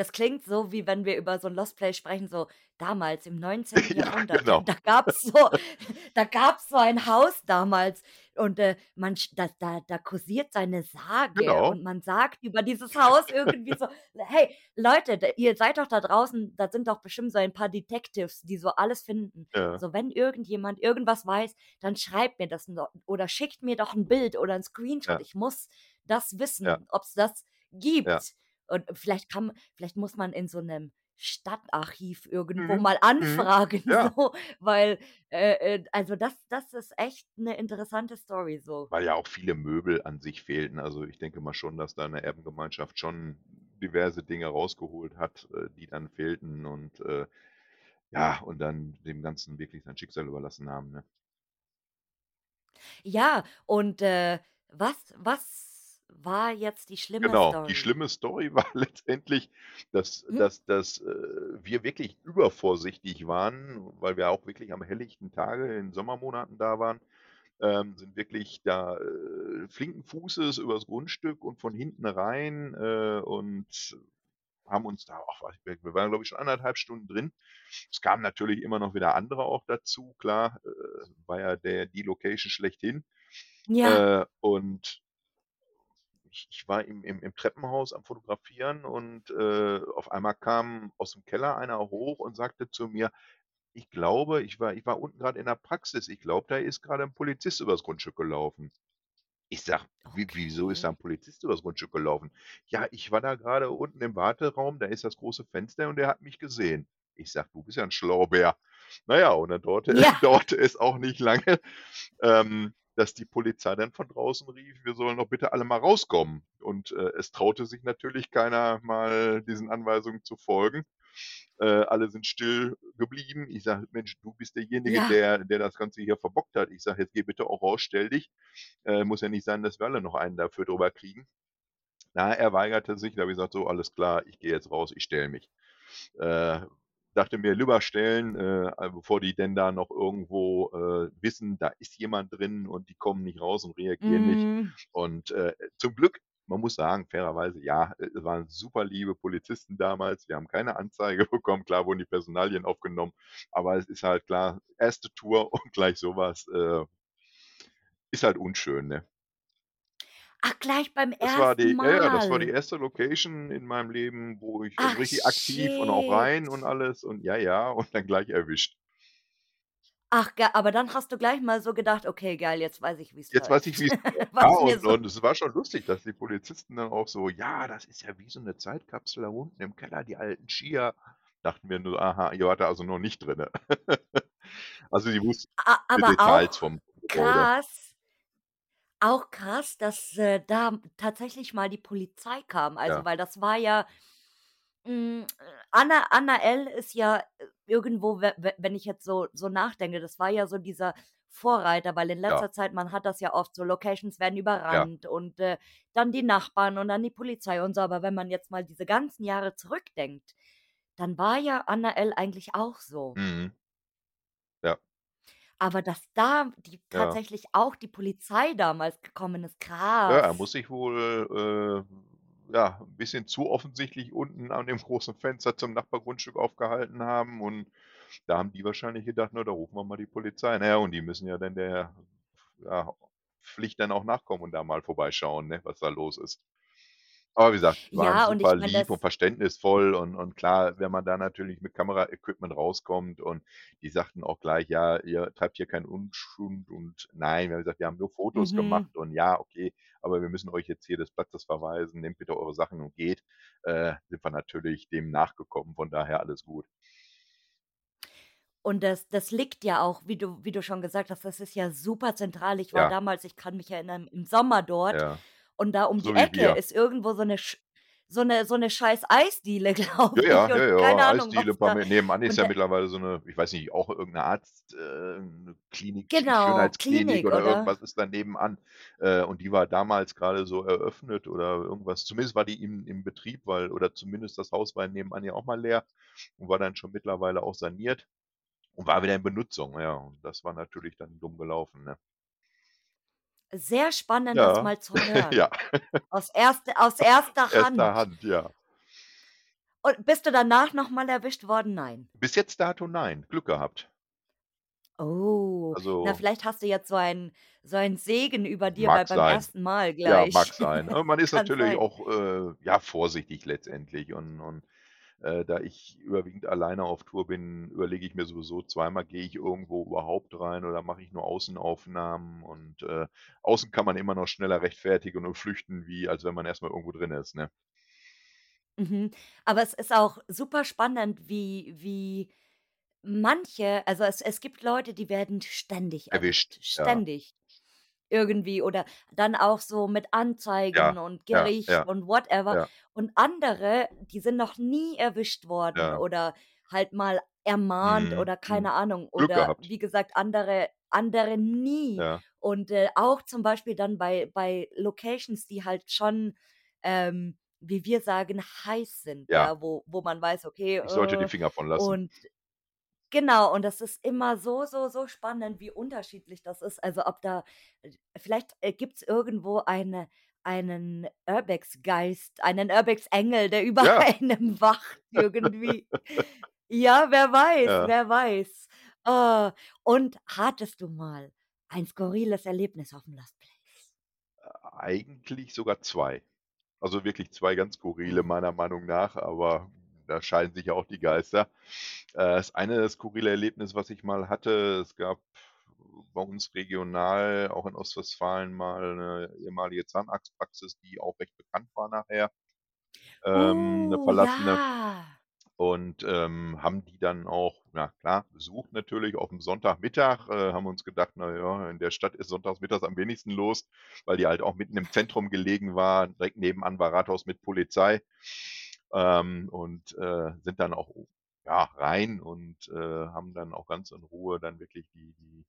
Das klingt so, wie wenn wir über so 'n Lost Place sprechen, so damals im [LAUGHS] 19. Ja, Jahrhundert. Da genau. da gab's so [LAUGHS] da gab's so ein Haus damals und, äh, man da da da kursiert so eine Sage Genau. und man sagt über dieses Haus irgendwie so: „Hey, Leute, ihr seid doch da draußen, da sind doch bestimmt so ein paar Detectives, die so alles finden. Ja. So, wenn irgendjemand irgendwas weiß, dann schreibt mir das oder schickt mir doch 'n Bild oder 'n Screenshot. Ja. Ich muss das wissen, ob's das Ja. gibt.“ Und vielleicht kann vielleicht muss man in so 'nem Stadtarchiv irgendwo Mhm, mal mhm, anfragen [LAUGHS] ja. so, weil, äh, äh, also, das das ist echt 'ne interessante Story so. Weil ja auch viele Möbel an sich fehlten. Also, ich denke mal schon, dass da 'ne Erbengemeinschaft schon diverse Dinge rausgeholt hat, äh, die dann fehlten und, äh, ja und dann dem Ganzen wirklich sein Schicksal überlassen haben, ne? Ja, und, äh, was was war jetzt die schlimme Genau, die Story? schlimme Story [LAUGHS] war letztendlich, dass Mhm. dass dass, äh, wir wirklich übervorsichtig waren, weil wir auch wirklich am helllichten Tage in Sommermonaten da waren, ähm, sind wirklich da, äh, flinken Fußes übers Grundstück und von hinten rein, äh, und haben uns da ach, wir waren, glaube ich, schon 1 1/2 Stunden drin. Es kamen natürlich immer noch wieder andere auch dazu, klar, äh, war ja der die Location schlechthin. Ja. Äh, und ich ich war im im im Treppenhaus am Fotografieren und, äh, auf einmal kam aus'm Keller einer hoch und sagte zu mir: „Ich glaube“ ich war ich war unten grad in der Praxis: „Ich glaube, da ist grade 'n Polizist übers Grundstück gelaufen.“ Ich sage: „Wie wieso ist da 'n Okay. Polizist übers Grundstück gelaufen?“ „Ja, ich war da grade unten im Warteraum, da ist das große Fenster und der hat mich gesehen.“ Ich sage: „Du bist ja 'n Schlauer Na ja, und dann dauerte Ja. [LAUGHS] dauerte es auch nicht lange, ähm, dass die Polizei dann von draußen rief, wir sollen doch bitte alle mal rauskommen. Und, äh, es traute sich natürlich keiner mal diesen Anweisungen zu folgen. Äh, alle sind still geblieben. Ich sage: „Mensch, du bist derjenige, Ja. der der das Ganze hier verbockt hat.“ Ich sage: „Jetzt geh bitte auch raus, stell dich. Äh, muss ja nicht sein, dass wir alle noch einen dafür drüber kriegen.“ Na, er weigerte sich. Da habe ich gesagt: „So, alles klar, ich gehe jetzt raus, ich stelle mich.“ Äh, dachte mir: „Lieber stellen, äh, bevor die denn da noch irgendwo, äh, wissen, da ist jemand drin und die kommen nicht raus und reagieren nicht.“ Mhm. Und, äh, zum Glück, man muss sagen, fairerweise, ja, äh, waren super liebe Polizisten damals. Wir haben keine Anzeige [LAUGHS] bekommen. Klar wurden die Personalien aufgenommen, aber es ist halt klar, 1. Tour [LAUGHS] und gleich so was, äh ist halt unschön, ne? Ach, gleich beim Das war 1. die ja, ja, das war die Mal? 1. Location in meinem Leben, wo ich Ach, richtig aktiv und auch rein und alles und ja, ja, und dann gleich erwischt. Ach, aber dann hast du gleich mal so gedacht: „Okay, geil, jetzt weiß ich, wie's Jetzt weiß ich, läuft.“ wie's [LAUGHS] ja, und so und es war schon lustig, dass die Polizisten dann auch so: „Ja, das ist ja wie so 'ne Zeitkapsel da unten im Keller, die alten Skier.“ Dachten wir nur: „Aha, ihr wart da also noch nicht drinnen.“ [LAUGHS] Also, die wussten aber Details auch vom Gebäude. krass auch krass, dass, äh, da tatsächlich mal die Polizei kam. Also, Ja. weil das war ja hm, Anna Anna L. ist ja, äh, irgendwo, we we wenn ich jetzt so so nachdenke, das war ja so dieser Vorreiter, weil in Ja. letzter Zeit man hat das ja oft so, Locations werden Ja. überrannt und, äh, dann die Nachbarn und dann die Polizei und so. Aber wenn man jetzt mal diese ganzen Jahre zurückdenkt, dann war ja Anna L. eigentlich auch so. Mhm. Aber dass da die Ja. tatsächlich auch die Polizei damals gekommen ist, Ja, er krass. muss sich wohl, äh, ja, 'n bisschen zu offensichtlich unten an dem [LAUGHS] großen Fenster zum Nachbargrundstück aufgehalten haben und da haben die wahrscheinlich gedacht: „Na, da rufen wir mal die Polizei.“ Na ja, und die müssen ja dann der ja Pflicht dann auch nachkommen und da mal vorbeischauen, ne, was da los ist. Aber wie gesagt, die waren Ja, und super ich meine, lieb und verständnisvoll und und klar, wenn man da natürlich mit Kameraequipment rauskommt und die sagten auch gleich: „Ja, ihr treibt hier keinen Unschund“ und nein, wir haben gesagt: „Wir haben nur Fotos Mhm. gemacht“ und ja, okay, aber wir müssen euch jetzt hier des Platzes verweisen, nehmt bitte eure Sachen und geht. Äh, sind wir natürlich dem nachgekommen, von daher alles gut. Und das das liegt ja auch, wie du wie du schon gesagt hast, das ist ja super zentral. Ich war Ja, damals ich kann mich erinnern, im Sommer dort ja, und da um die so wie Ecke wir. ist irgendwo so 'ne sch so 'ne so 'ne scheiß Eisdiele, [LAUGHS] Ja, glaube ich, ja, ja, ja, keine Ahnung, Eisdiele, nebenan ist ja mittlerweile so 'ne ich weiß nicht, auch irgend 'ne Arzt äh, 'ne genau, Schönheitsklinik Klinik, oder oder? irgendwas ist da nebenan. Äh, und die war damals grade so eröffnet oder irgendwas. Zumindest war die im im Betrieb, weil oder zumindest das Haus war nebenan ja auch mal leer und war dann schon mittlerweile auch saniert und war wieder in Benutzung, ja. Und das war natürlich dann dumm gelaufen, ne? Sehr spannend, das Ja, mal zu [LAUGHS] hören. ja, Aus erste aus erster [LAUGHS] erster Hand. Hand, ja. Und bist du danach noch mal erwischt worden? Nein. Bis jetzt dato nein, Glück gehabt. Oh, na, Also vielleicht hast du jetzt so einen so einen Segen über dir bei Mag beim sein. ersten Mal Ja, mag gleich. sein. [LAUGHS] Aber man ist Kann natürlich sein. auch, äh, ja, vorsichtig letztendlich und und, äh, da ich überwiegend alleine auf Tour bin, überlege ich mir sowieso zweimal, gehe ich irgendwo überhaupt rein oder mache ich nur Außenaufnahmen und, äh, außen kann man immer noch schneller rechtfertigen und flüchten, wie als wenn man erst mal irgendwo drin ist, ne? Mhm. Aber es ist auch super spannend, wie wie manche also, es es gibt Leute, die werden ständig Erwischt, erwischt, ständig irgendwie oder dann auch so mit Anzeigen Ja, und ja, Gericht ja, und whatever. ja. Und andere, die sind noch nie erwischt worden Ja. oder halt mal ermahnt Mhm, oder mhm. keine Ahnung Glück oder gehabt. wie gesagt, andere andere nie. Ja, Und, äh, auch zum Beispiel dann bei bei Locations, die halt schon, ähm, wie wir sagen, heiß sind, ja. ja, wo wo man weiß, okay, Ich sollte die äh, Finger von lassen. und Genau, und das ist immer so, so, so spannend, wie unterschiedlich das ist. Also, ob da äh, vielleicht, äh, gibt's irgendwo eine einen Urbex-Geist, einen Urbex-Engel, der über Ja, [LAUGHS] einem wacht irgendwie. Ja, wer [LAUGHS] weiß, ja. wer weiß. Oh, und hattest du mal ein skurriles Erlebnis auf'm Lost Place? Eigentlich sogar 2. Also, wirklich 2 ganz skurrile meiner Meinung nach, aber da scheiden sich ja auch die Geister. Äh, das eine skurrile Erlebnis, was ich mal hatte, es gab bei uns regional, auch in Ostwestfalen, mal 'ne ehemalige Zahnarztpraxis, die auch recht bekannt war nachher, ähm, 'ne Uh, verlassene. ja. Und, ähm, haben die dann auch, na klar, besucht natürlich auf'm Sonntagmittag, äh, haben uns gedacht: „Na ja, in der Stadt ist sonntags mittags am wenigsten los“, weil die halt auch mitten im Zentrum gelegen war. Direkt nebenan war Rathaus mit Polizei. Ähm, und, äh, sind dann auch, ja, rein und, äh, haben dann auch ganz in Ruhe dann wirklich die die,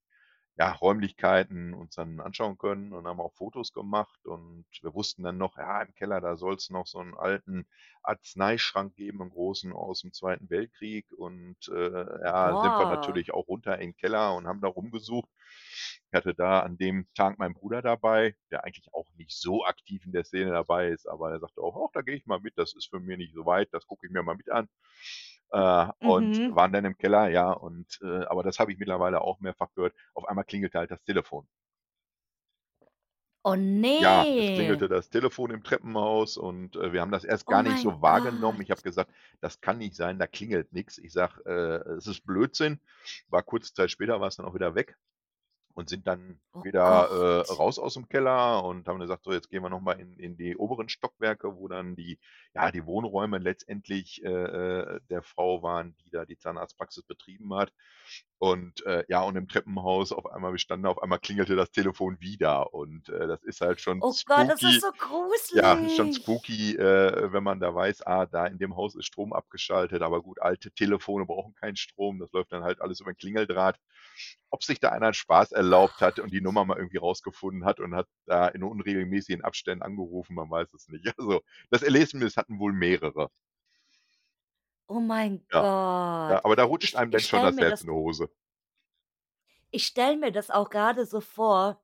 ja, Räumlichkeiten uns dann anschauen können und haben auch Fotos gemacht und wir wussten dann noch, ja, im Keller, da soll's noch so 'n alten Arzneischrank geben, 'n großen aus'm Zweiten Weltkrieg und, äh, ja, sind wir Boah. natürlich auch runter in 'n Keller und haben da rumgesucht. Ich hatte da an dem Tag meinen Bruder dabei, der eigentlich auch nicht so aktiv in der Szene dabei ist, aber er sagte auch: „Ach, da gehe ich mal mit, das ist für mich nicht so weit, das gucke ich mir mal mit an.“ Äh, und Mhm. waren dann im Keller, ja, und, äh aber das habe ich mittlerweile auch mehrfach gehört. Auf einmal klingelte halt das Telefon. Oh, Ja, es klingelte das Telefon im Treppenhaus und, äh, wir haben das erst Oh gar nicht mein so wahrgenommen. Ich habe gesagt: „Das kann nicht sein, da klingelt nix.“ Ich sage: „Äh, es ist Blödsinn.“ War kurze Zeit später war's dann auch wieder weg und sind dann Oh wieder, äh, raus aus'm Keller und haben gesagt: „So, jetzt gehen wir noch mal in in die oberen Stockwerke“, wo dann die ja, die Wohnräume letztendlich, äh, äh, der Frau waren, die da die Zahnarztpraxis betrieben hat. Und, äh, ja, und im Treppenhaus auf einmal wir standen da, auf einmal klingelte das Telefon wieder und, äh, das ist halt schon Oh Gott, das ist spooky so ja, schon gruselig. spooky, äh, wenn man da weiß, ah, da in dem Haus ist Strom abgeschaltet, aber gut, alte Telefone brauchen keinen Strom, das läuft dann halt alles über 'n Klingeldraht. Ob sich da einer Spaß erlaubt hat und die. Nummer mal irgendwie rausgefunden hat und hat da in unregelmäßigen Abständen angerufen, man weiß es nicht. [LAUGHS] Also, das Erlebnis hatten wohl mehrere. Oh mein Ja, ja, Gott. aber da rutscht Ich einem ich dann schon stelle das mir Herz das in die Hose. ich stelle mir das auch grade so vor,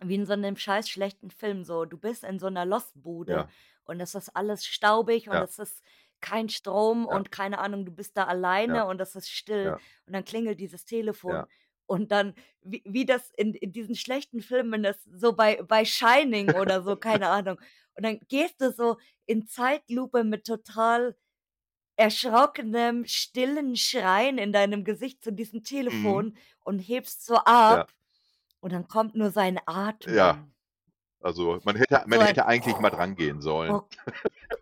wie in so 'nem scheiß schlechten Film so. Du bist in so 'ner Lostbude Ja, und es ist alles staubig und ja, es ist kein Strom ja, und keine Ahnung, du bist da ja, alleine und es ist still ja, und dann klingelt dieses ja, Telefon Und dann, wie wie das in in diesen schlechten Filmen ist, so bei bei Shining oder so, [LAUGHS] keine Ahnung. Und dann gehst du so in Zeitlupe mit total erschrockenem, stillen Schreien in deinem Gesicht zu diesem Mhm. Telefon und hebst so Ja. ab und dann kommt nur sein Ja. Atmen. Also, man hätte So man ein hätte eigentlich mal drangehen sollen. Oh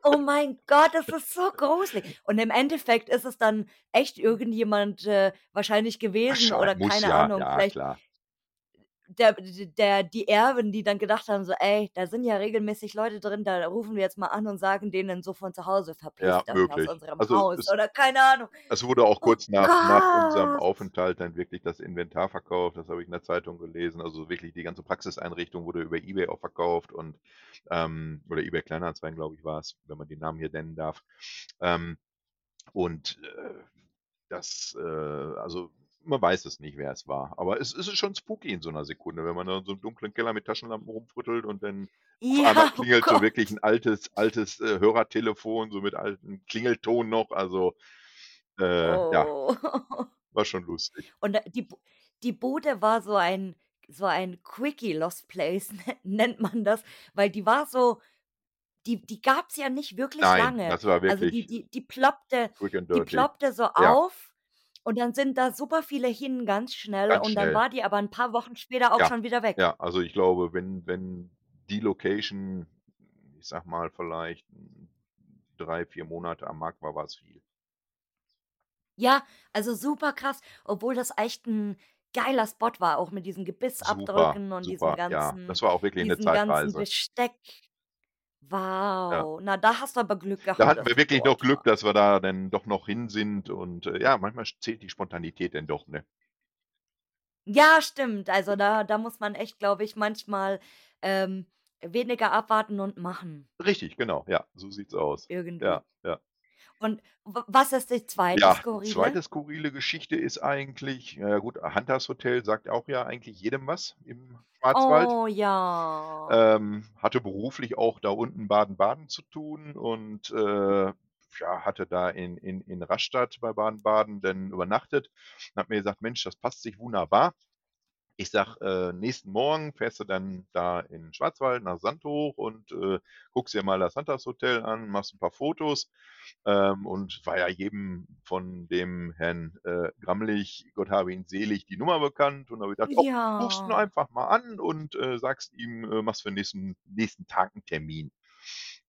oh mein Gott, das ist so gruselig. Und im Endeffekt ist es dann echt irgendjemand, äh, wahrscheinlich gewesen oder keine ja, Ahnung, ja vielleicht klar. Der der die Erben, die dann gedacht haben so: „Ey, da sind ja regelmäßig Leute drin, da rufen wir jetzt mal an und sagen denen so von zu Hause: Ja, ‚Verpisst euch aus unserem Also, Haus’“ es oder keine Ahnung. es wurde auch Oh kurz nach nach unserem. Aufenthalt dann wirklich das Inventar verkauft, das habe ich in der Zeitung gelesen. Also, wirklich die ganze Praxiseinrichtung wurde über eBay auch verkauft und, ähm oder eBay Kleinanzeigen, glaube ich, war's, wenn man den Namen hier nennen darf. Ähm, und, äh, das, äh also, man weiß es nicht, wer es war. Aber es es ist schon spooky in so 'ner Sekunde, wenn man da in so 'nem dunklen Keller mit Taschenlampen rumfuttelt und dann auf einmal Ja, oh klingelt so wirklich Gott. 'n altes altes, äh, Hörertelefon, so mit altem Klingelton noch. Also, äh, ja. Oh. War schon lustig. Und die die Bude war so ein so ein Quickie Lost Place ne [LAUGHS] nennt man das, weil die war so die die gab's ja nicht wirklich Nein, lange. das war Also, die wirklich die die ploppte die ploppte so Ja. auf und dann sind da super viele hin ganz schnell Ganz und dann schnell. war die aber 'n paar Wochen später auch Ja, schon wieder weg. ja. Also, ich glaube, wenn wenn die Location, ich sage mal, vielleicht 3, 4 Monate am Markt war, war's viel. Ja, also, super krass, obwohl das echt 'n geiler Spot war, auch mit diesen Super, Gebissabdrücken und diesem super, ja. ganzen Das war auch wirklich 'ne diesem ganzen Zeitreise. Besteck. Ja. Wow, na, da hast du aber Glück Da gehabt, hatten dass wir wirklich noch Glück, dass wir da dann doch noch hin sind und, äh, ja, manchmal zählt die Spontanität denn doch, ne? Ja, stimmt. Also, da da muss man echt, glaube ich, manchmal, ähm, weniger abwarten und machen. Richtig, genau, ja, so sieht's aus. Irgendwie. Ja, ja. Und was ist die 2. Ja, Skurrile? 2. skurrile Geschichte ist eigentlich ja gut, Hunters Hotel sagt auch ja eigentlich jedem was im Schwarzwald. Oh, ja. Ähm, hatte beruflich auch da unten Baden-Baden zu tun und, äh, ja, hatte da in in in Rastatt bei Baden-Baden dann übernachtet und habe mir gesagt: „Mensch, das passt sich wunderbar.“ Ich sage: „Äh, nächsten Morgen fährst du dann da in Schwarzwald nach Sandhoch und, äh, guckst dir mal das Hunters Hotel an, machst 'n paar Fotos.“ Ähm, und war ja jedem von dem Herrn, äh, Gramlich, Gott habe ihn selig, die Nummer bekannt und habe gedacht: „Och, rufst ihn Ja. einfach mal an und, äh, sagst ihm, äh machst für nächsten nächsten Tag 'n Termin.“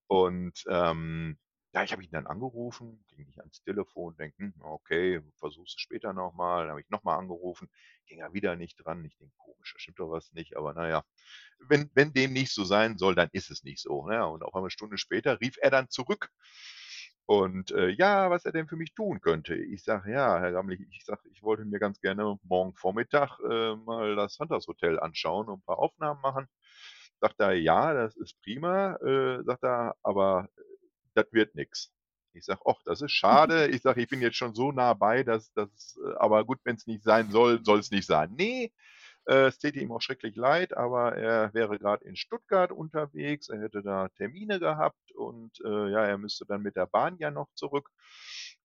Und, ähm, ja, ich habe ihn dann angerufen, ging nicht ans Telefon, denke: „Hm, okay, versuchst du später noch mal.“ Dann habe ich noch mal angerufen, ging er wieder nicht dran. Ich denke: „Komisch, da stimmt doch was nicht.“ Aber na ja, wenn wenn dem nicht so sein soll, dann ist es nicht so, ne? Und auf einmal Stunde später rief er dann zurück und, äh, ja, was er denn für mich tun könnte. Ich sage: „Ja, Herr Gramlich“, ich sage: „Ich wollte mir ganz gerne morgen Vormittag, äh, mal das Hunters Hotel anschauen und 'n paar Aufnahmen machen.“ Sagt er: „Ja, das ist prima“, äh, sagt er, „aber, das wird nix.“ Ich sage: „Och, das ist schade.“ [LAUGHS] Ich sage: „Ich bin jetzt schon so nah bei, dass das äh, aber gut, wenn's nicht sein soll, soll's nicht sein.“ „Ne, äh, es täte ihm auch schrecklich leid, aber er wäre grad in Stuttgart unterwegs. Er hätte da Termine gehabt und, äh, ja, er müsste dann mit der Bahn ja noch zurück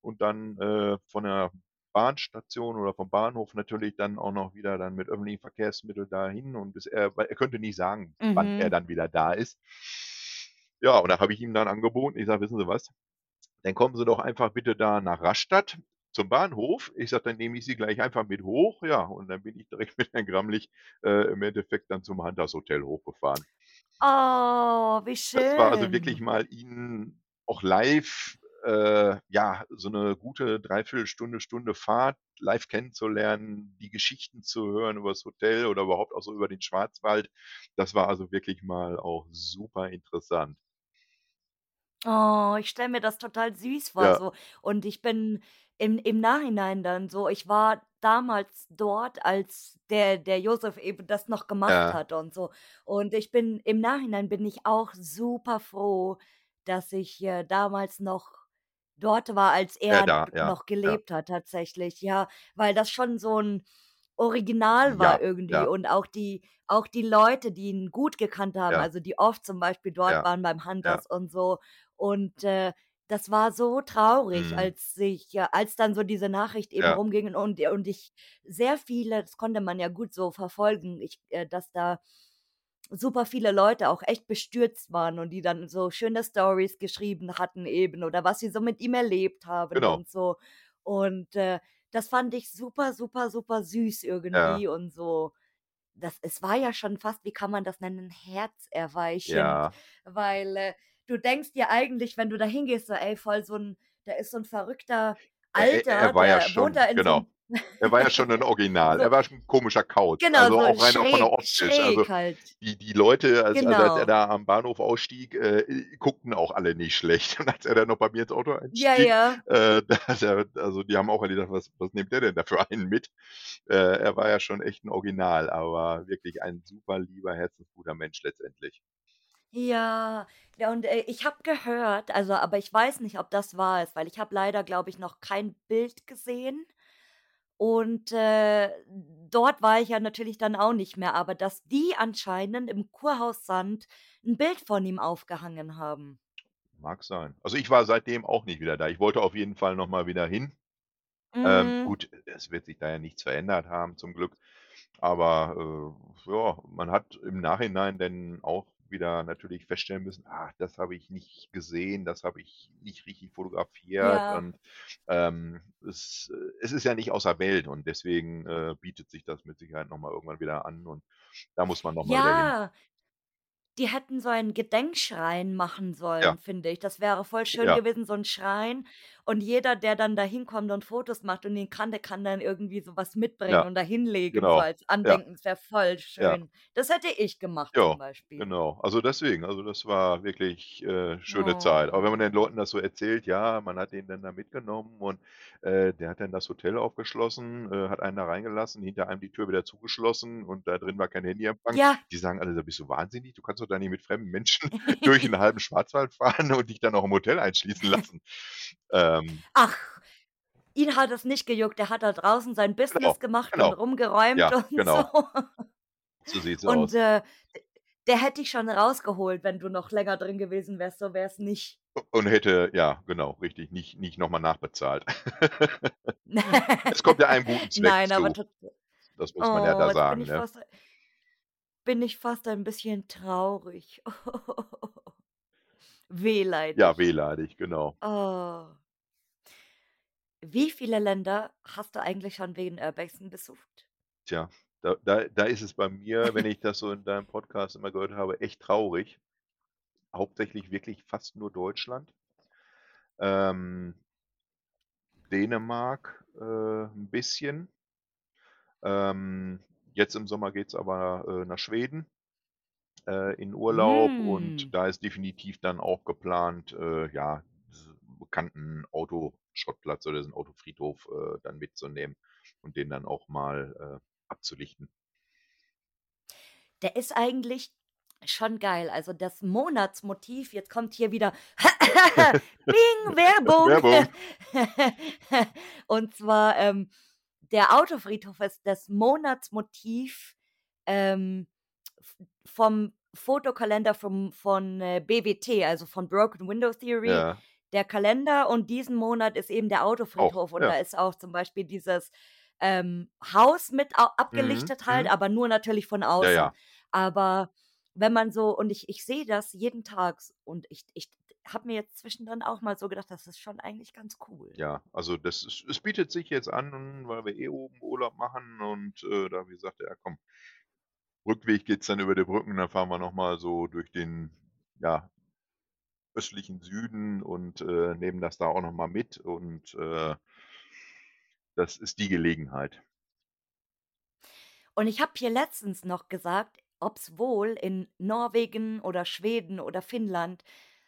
und dann, äh, von der Bahnstation oder vom Bahnhof natürlich dann auch noch wieder dann mit öffentlichen Verkehrsmitteln dahin und bis er er könnte nicht sagen, wann er Mhm. dann wieder da ist. Ja, und da habe ich ihm dann angeboten ich sage: „Wissen Sie was? Dann kommen Sie doch einfach bitte da nach Rastatt zum Bahnhof.“ Ich sage: „Dann nehme ich Sie gleich einfach mit hoch.“ Ja, und dann bin ich direkt [LAUGHS] mit Herrn Gramlich, äh, im Endeffekt dann zum Hunters Hotel hochgefahren. Oh, wie Das war also wirklich schön. mal ihn auch live äh, ja, so 'ne gute 3/4 Stunde, Fahrt live kennenzulernen, die Geschichten zu hören übers Hotel oder überhaupt auch so über den Schwarzwald. Das war also wirklich mal auch super interessant. Oh, ich stelle mir das total süß vor Ja. so. Und ich bin im im Nachhinein dann so ich war damals dort, als der der Josef eben das noch gemacht Ja. hat und so. Und ich bin im Nachhinein bin ich auch super froh, dass ich, äh, damals noch dort war, als Er er da, d ja, noch ja. gelebt hat tatsächlich, ja, weil das schon so 'n Original war Ja, irgendwie ja. und auch die auch die Leute, die ihn gut gekannt haben, Ja. also, die oft zum Beispiel dort Ja, waren beim ja. Hunters und so. Und, äh, das war so traurig, Mhm. als sich ja, als dann so diese Nachricht eben Ja. rumging und und ich sehr viele das konnte man ja gut so verfolgen, ich äh, dass da super viele Leute auch echt bestürzt waren und die dann so schöne Storys geschrieben hatten eben oder was sie so mit ihm erlebt haben Genau. und so. Und, äh, das fand ich super, super, super süß Ja. irgendwie und so das es war ja schon fast, wie kann man das nennen, herzerweichend, Ja. weil, äh, du denkst dir eigentlich, wenn du da hingehst, so: „Ey, voll so 'n da ist so 'n verrückter Er er Alter, er war ja schon so genau. 'm“ [LAUGHS] Er war ja schon 'nen Original. so Er war schon 'n komischer Kauz, genau, also so auch rein auch von der schräg optisch. Also, schräg halt. die die Leute, als als er Genau. da am Bahnhof ausstieg, äh, äh, guckten auch alle nicht schlecht. [LAUGHS] Und als er dann noch bei mir ins Auto Ja, einstieg, ja. äh, [LAUGHS] da hat er also, die haben auch alle gedacht: „Was was nimmt der denn da für einen mit?“ Äh, er war ja schon echt 'n Original, aber wirklich ein super lieber, herzensguter Mensch letztendlich. Ja, ja und, äh, ich habe gehört also, aber ich weiß nicht, ob das wahr ist, weil ich habe leider, glaube ich, noch kein Bild gesehen und, äh, dort war ich ja natürlich dann auch nicht mehr, aber dass die anscheinend im Kurhaus Sand 'n Bild von ihm aufgehangen haben. Mag sein. Also, ich war seitdem auch nicht wieder da. Ich wollte auf jeden Fall noch mal wieder hin. Ähm, Mhm. gut, es wird sich da ja nichts verändert haben zum Glück, aber, äh, ja, man hat im Nachhinein dann auch wieder natürlich feststellen müssen: „Ah, das habe ich nicht gesehen, das habe ich nicht richtig fotografiert“ Ja. und, ähm, es äh, es ist ja nicht außer Welt und deswegen, äh, bietet sich das mit Sicherheit noch mal irgendwann wieder an und da muss man noch mal wieder hin. Ja. Die hätten so einen Gedenkschrein machen Ja. sollen, finde ich. Das wäre voll schön Ja. gewesen, so 'n Schrein und jeder, der dann da hinkommt und Fotos macht und ihn kannte, kann dann irgendwie so was mitbringen Ja, und da hinlegen, so genau. als Ja. Andenken. Das wäre voll Ja. schön. Das hätte ich gemacht Ja, zum Beispiel. genau. Also, deswegen also, das war wirklich, äh, schöne Zeit. Aber wenn Oh. man den Leuten das so erzählt, ja, man hat den dann da mitgenommen und, äh, der hat dann das Hotel aufgeschlossen, äh, hat einen da reingelassen, hinter einem die Tür wieder zugeschlossen und da drin war kein Handyempfang. Ja. Die sagen alle: „Da bist du wahnsinnig? Du kannst doch da nicht mit fremden Menschen [LAUGHS] [LAUGHS] durch 'n halben Schwarzwald fahren und dich dann auch im Hotel einschließen lassen.“ [LAUGHS] Ähm Ach, ihn hat es nicht gejuckt. Der hat da draußen sein Genau, Business gemacht und genau. rumgeräumt Ja, [LAUGHS] und so. genau. So sieht's Und, aus. äh, d der hätte dich schon rausgeholt, wenn du noch länger drin gewesen wärst, so wär's nicht. Und hätte ja, genau, richtig, nicht nicht noch mal nachbezahlt. [LAUGHS] Es kommt ja einem guten Zweck Nein, aber zu. tot Das muss man ja oh, da bin sagen, ich ne? fast bin ich fast ein bisschen traurig. [LAUGHS] Ja, Wehleidig. wehleidig, genau. Oh. Wie viele Länder hast du eigentlich schon wegen Urbexen besucht? Tja, da da da ist es bei mir, wenn ich das so in deinem Podcast immer gehört habe, echt traurig. Hauptsächlich wirklich fast nur Deutschland. Ähm Dänemark, äh, 'n bisschen. Ähm, jetzt im Sommer geht's aber, äh, nach Schweden, äh, in Urlaub und Hm. da ist definitiv dann auch geplant, äh, ja, bekannten Autoschrottplatz oder diesen Autofriedhof, äh, dann mitzunehmen und den dann auch mal, äh, abzulichten. Der ist eigentlich schon geil. Also, das Monatsmotiv jetzt kommt hier wieder [LAUGHS] Bing, Werbung. Werbung. [LAUGHS] Und zwar, ähm, der Autofriedhof ist das Monatsmotiv, ähm, vom Fotokalender vom von, äh, BWT, also von Broken Window Theory. Ja. Der Kalender und diesen Monat ist eben der Auch, Autofriedhof und ja. da ist auch zum Beispiel dieses, ähm, Haus mit Mhm, abgelichtet halt, mhm. aber nur natürlich von Ja, außen. ja. Aber wenn man so und ich ich sehe das jeden Tag und ich ich habe mir jetzt zwischendrin auch mal so gedacht, das ist schon eigentlich ganz cool. Ja, also, das es es bietet sich jetzt an, weil wir eh oben Urlaub machen und, äh, da ich gesagt: „Ja, komm“ Rückweg geht's dann über die Brücken, dann fahren wir noch mal so durch den, ja östlichen Süden und, äh, nehmen das da auch noch mal mit und, äh das ist die Gelegenheit. Und ich habe hier letztens noch gesagt, ob's wohl in Norwegen oder Schweden oder Finnland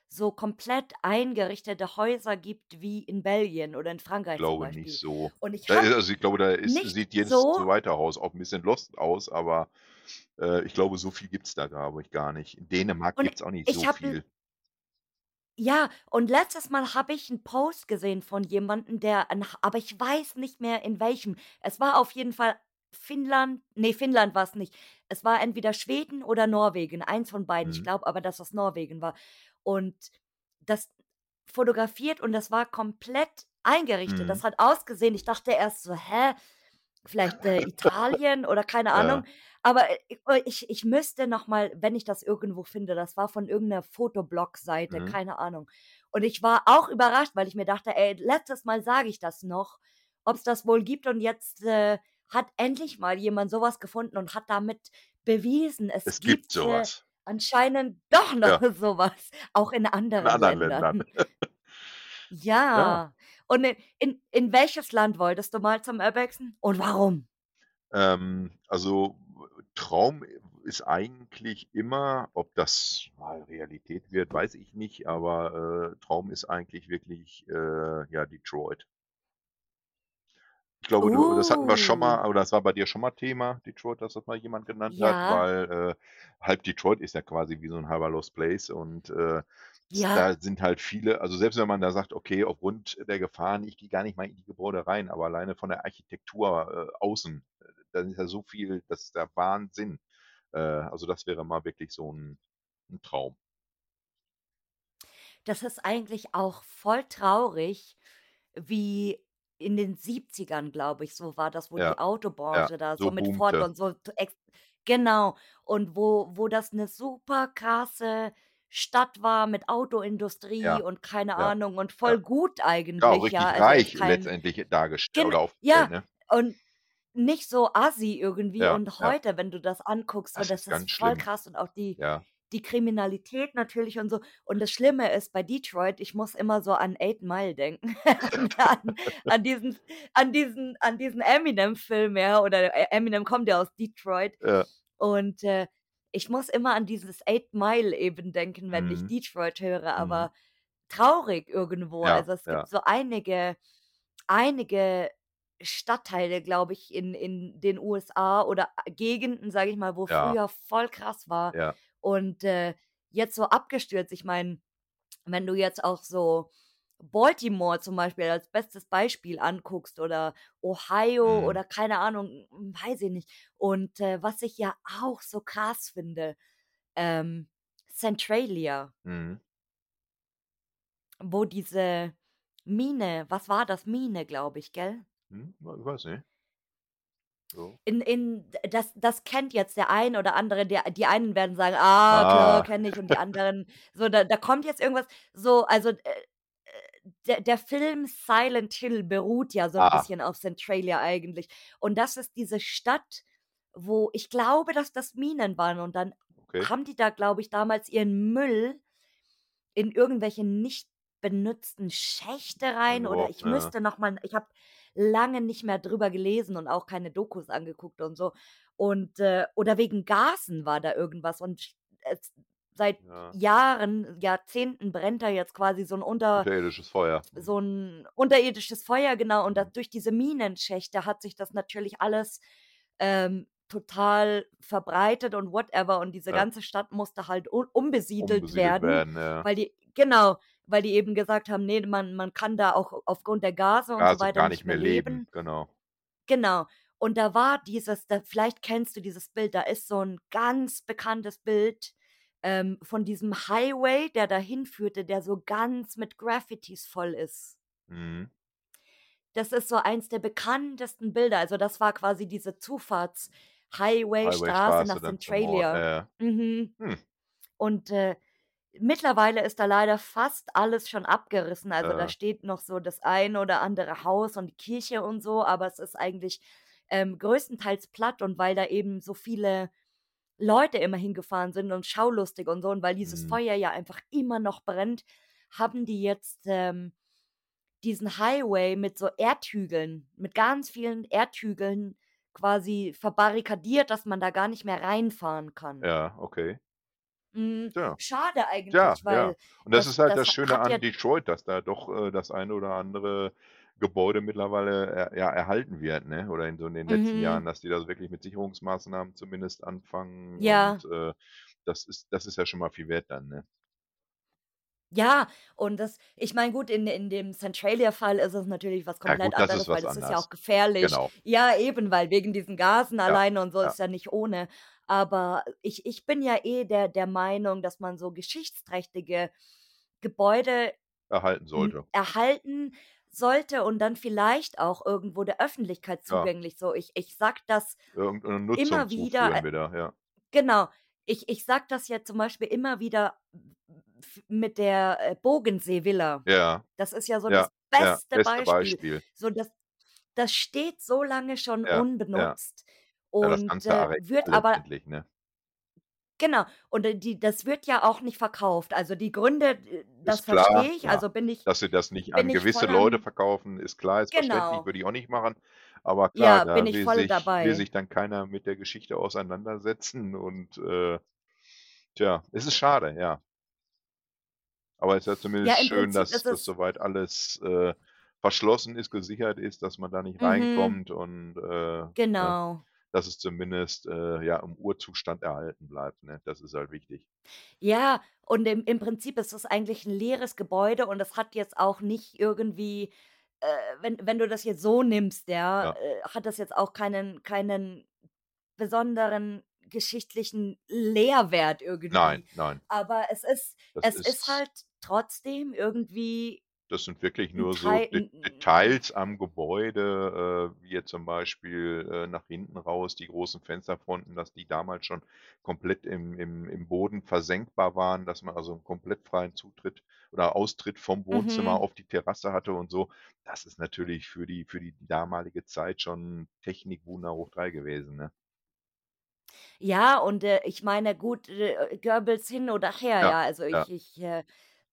so komplett eingerichtete Häuser gibt wie in Belgien oder in Frankreich zum Glaube nicht so. Und ich also, ich glaube, da ist sieht jedes so zweite Haus auch 'n bisschen lost aus, aber, äh, ich glaube, so viel gibt's da, glaube ich, gar nicht. In Dänemark Und gibt's auch nicht ich so habe l viel. Ja, und letztes Mal habe ich 'n Post gesehen von jemandem, der aber ich weiß nicht mehr in welchem. Es war auf jeden Fall Finnland ne, Finnland war's nicht. Es war entweder Schweden oder Norwegen, eins von beiden. Ich Mhm. glaube aber, dass das Norwegen war. Und das fotografiert und das war komplett eingerichtet. Das Mhm. hat ausgesehen ich dachte erst so: „Hä, vielleicht, äh, Italien oder keine [LAUGHS] Ahnung?“ Ja. Aber, äh, äh, ich ich müsste noch mal, wenn ich das irgendwo finde das war von irgend 'ner Fotoblog-Seite, Mhm. keine Ahnung. Und ich war auch überrascht, weil ich mir dachte: „Ey, letztes Mal sage ich das noch, ob's das wohl gibt.“ Und jetzt, äh, hat endlich mal jemand so was gefunden und hat damit bewiesen, es Es gibt gibt, äh, was. anscheinend doch noch [LAUGHS] Ja. so was, auch in In anderen anderen Ländern. Ländern. [LAUGHS] Ja. Ja. Und in in in welches Land wolltest du mal zum Urbexen und warum? Ähm, also, Traum ist eigentlich immer ob das mal Realität wird, weiß ich nicht, aber, äh, Traum ist eigentlich wirklich, äh, ja, Detroit. Ich glaube, du das hatten wir schon Uh. mal oder das war bei dir schon mal Thema, Detroit, dass das mal jemand genannt hat, Ja. weil, äh, halb Detroit ist ja quasi wie so 'n halber Lost Place und, äh, Ja. da sind halt viele also, selbst wenn man da sagt: „Okay, aufgrund der Gefahren, ich gehe gar nicht mal in die Gebäude rein“, aber alleine von der Architektur, äh, außen, äh, da ist ja so viel, das ist der Wahnsinn. Äh, also, das wäre mal wirklich so 'n 'n Traum. Das ist eigentlich auch voll traurig, wie in den 70ern, glaube ich, so war das, wo Ja, die ja, Autobranche da so so mit Ford boomte. und so t ex genau. Und wo wo das 'ne super krasse Stadt war mit Autoindustrie Ja, und keine ja, Ahnung und ja. voll gut Ja, auch eigentlich, ja. richtig Also, echt reich kein letztendlich dargest gen oder aufgestellt, ja, ne? und nicht so assi irgendwie. Ja, Und ja. heute, wenn du das anguckst, Das das ist ist voll schlimm. krass und auch die Ja. die Kriminalität natürlich und so. Und das Schlimme ist bei Detroit, ich muss immer so an Eight Mile denken, [LAUGHS] an an diesen an diesen an diesen Eminem-Film, ja, oder E Eminem kommt ja aus Detroit. Ja. Und, äh, ich muss immer an dieses Eight Mile eben denken, wenn ich Mhm. Detroit höre, Mhm. aber traurig irgendwo. Ja, Also, es ja. gibt so einige einige Stadtteile, glaube ich, in in den USA oder Gegenden, sage ich mal, wo Ja. früher voll krass war und, äh, jetzt so abgestürzt. Ich meine, wenn du jetzt auch so Baltimore zum Beispiel als bestes Beispiel anguckst oder Ohio Mhm. oder keine Ahnung, hm, weiß ich nicht. Und, äh, was ich ja auch so krass finde, ähm, Centralia. Mhm. Wo diese Mine was war das? Mine, glaube ich, gell? Mhm, w weiß nicht. So. In in das das kennt jetzt der ein oder andere. Der die einen werden sagen: „Ah, klar, Ah. kenne ich.“ Und die [LAUGHS] anderen so, da da kommt jetzt irgendwas so, also, äh, der der Film Silent Hill beruht ja so 'n Ah. bisschen auf Centralia eigentlich. Und das ist diese Stadt, wo ich glaube, dass das Minen waren und dann Okay. haben die da, glaube ich, damals ihren Müll in irgendwelche nicht benutzten Schächte rein oder ich ja. müsste noch mal ich habe lange nicht mehr drüber gelesen und auch keine Dokus angeguckt und so. Und, äh oder wegen Gasen war da irgendwas und es seit Ja. Jahren, Jahrzehnten brennt da jetzt quasi so 'n unter Unterirdisches Feuer. Mhm. so 'n unterirdisches Feuer, genau. Und da Mhm. durch diese Minenschächte hat sich das natürlich alles, ähm, total verbreitet und whatever. Und diese Ja. ganze Stadt musste halt u umbesiedelt Umgesiedelt werden, werden, ja. weil die genau, weil die eben gesagt haben: „Ne, man man kann da auch aufgrund der Gase und so Gase weiter gar nicht nicht mehr mehr leben, leben.“ genau. Genau. Und da war dieses da vielleicht kennst du dieses Bild, da ist so 'n ganz bekanntes Bild, ähm, von diesem Highway, der dahin führte, der so ganz mit Graffitis voll ist. Mhm. Das ist so eins der bekanntesten Bilder. Also, das war quasi diese Zufahrts-Highway-Straße Highwaystraße nach Centralia. ja. Mhm. Hm. Und, äh, mittlerweile ist da leider fast alles schon abgerissen. Also, da Ja. steht noch so das ein oder andere Haus und die Kirche und so, aber es ist eigentlich, ähm, größtenteils platt. Und weil da eben so viele Leute immer hingefahren sind und schaulustig und so und weil dieses Mhm. Feuer ja einfach immer noch brennt, haben die jetzt, ähm, diesen Highway mit so Erdhügeln mit ganz vielen Erdhügeln quasi verbarrikadiert, dass man da gar nicht mehr reinfahren kann. Ja, okay. Hm, Tja. schade eigentlich, ja. weil Und das das ist halt das das Schöne ja an Detroit, dass da doch, äh, das eine oder andere Gebäude mittlerweile er ja, erhalten wird, ne? Oder in so in den letzten Jahren, Mhm. dass die da wirklich mit Sicherungsmaßnahmen zumindest anfangen Ja. und, äh, das ist das ist ja schon mal viel wert dann, ne? Ja, und das ich meine, gut, in in dem Centralia-Fall ist es natürlich was Ja komplett gut, das ist anderes, weil das ist ja auch gefährlich. Genau. Ja, eben, weil wegen diesen Gasen Ja, alleine und so ja. ist ja nicht ohne. Aber ich ich bin ja eh der der Meinung, dass man so geschichtsträchtige Gebäude Erhalten sollte. erhalten sollte und dann vielleicht auch irgendwo der Öffentlichkeit Ja. zugänglich. So, ich ich sage das immer wieder, äh wieder, ja. genau. Ich ich sage das ja zum Beispiel immer wieder mit der, äh, Bogensee-Villa. Ja. Das ist ja so Ja, das ja, beste beste Beispiel. Beispiel. So, das das steht so lange schon Ja, ja. unbenutzt Ja, und, äh, wird aber ne? Genau. Und, äh, die das wird ja auch nicht verkauft. Also, die Gründe, d das Ist klar, verstehe ich. ja. Also, bin ich Dass sie das nicht bin an gewisse Leute verkaufen, ist klar, ist verständlich, Genau. würde ich auch nicht machen. Aber klar, Ja, bin da ich will voll sich will dabei. sich dann keiner mit der Geschichte auseinandersetzen und, äh, tja, es ist schade, ja. Aber ist ja Ja, zumindest im schön, Prinzip dass es soweit alles, äh, verschlossen ist, gesichert ist, dass man da nicht Mhm. reinkommt und, äh, Genau. Dass es zumindest, äh, ja, im Urzustand erhalten bleibt, ne? Das ist halt wichtig. Ja, und im im Prinzip ist es eigentlich 'n leeres Gebäude und es hat jetzt auch nicht irgendwie äh, wenn wenn du das jetzt so nimmst, ja, Ja. äh, hat das jetzt auch keinen keinen besonderen geschichtlichen Lehrwert Nein, irgendwie. nein. Aber es ist Das es ist ist halt trotzdem irgendwie Das sind wirklich nur so Teil De 'n 'n Details am Gebäude, äh, wie jetzt zum Beispiel, äh, nach hinten raus die großen Fensterfronten, dass die damals schon komplett im im im Boden versenkbar waren, dass man also 'n komplett freien Zutritt oder Austritt vom Wohnzimmer Mhm. auf die Terrasse hatte und so. Das ist natürlich für die für die damalige Zeit schon Technik Wunder hoch 3 gewesen, ne? Ja, und, äh, ich meine, gut, äh, Goebbels hin oder her, Ja, ja. Also, ja. ich ich, äh,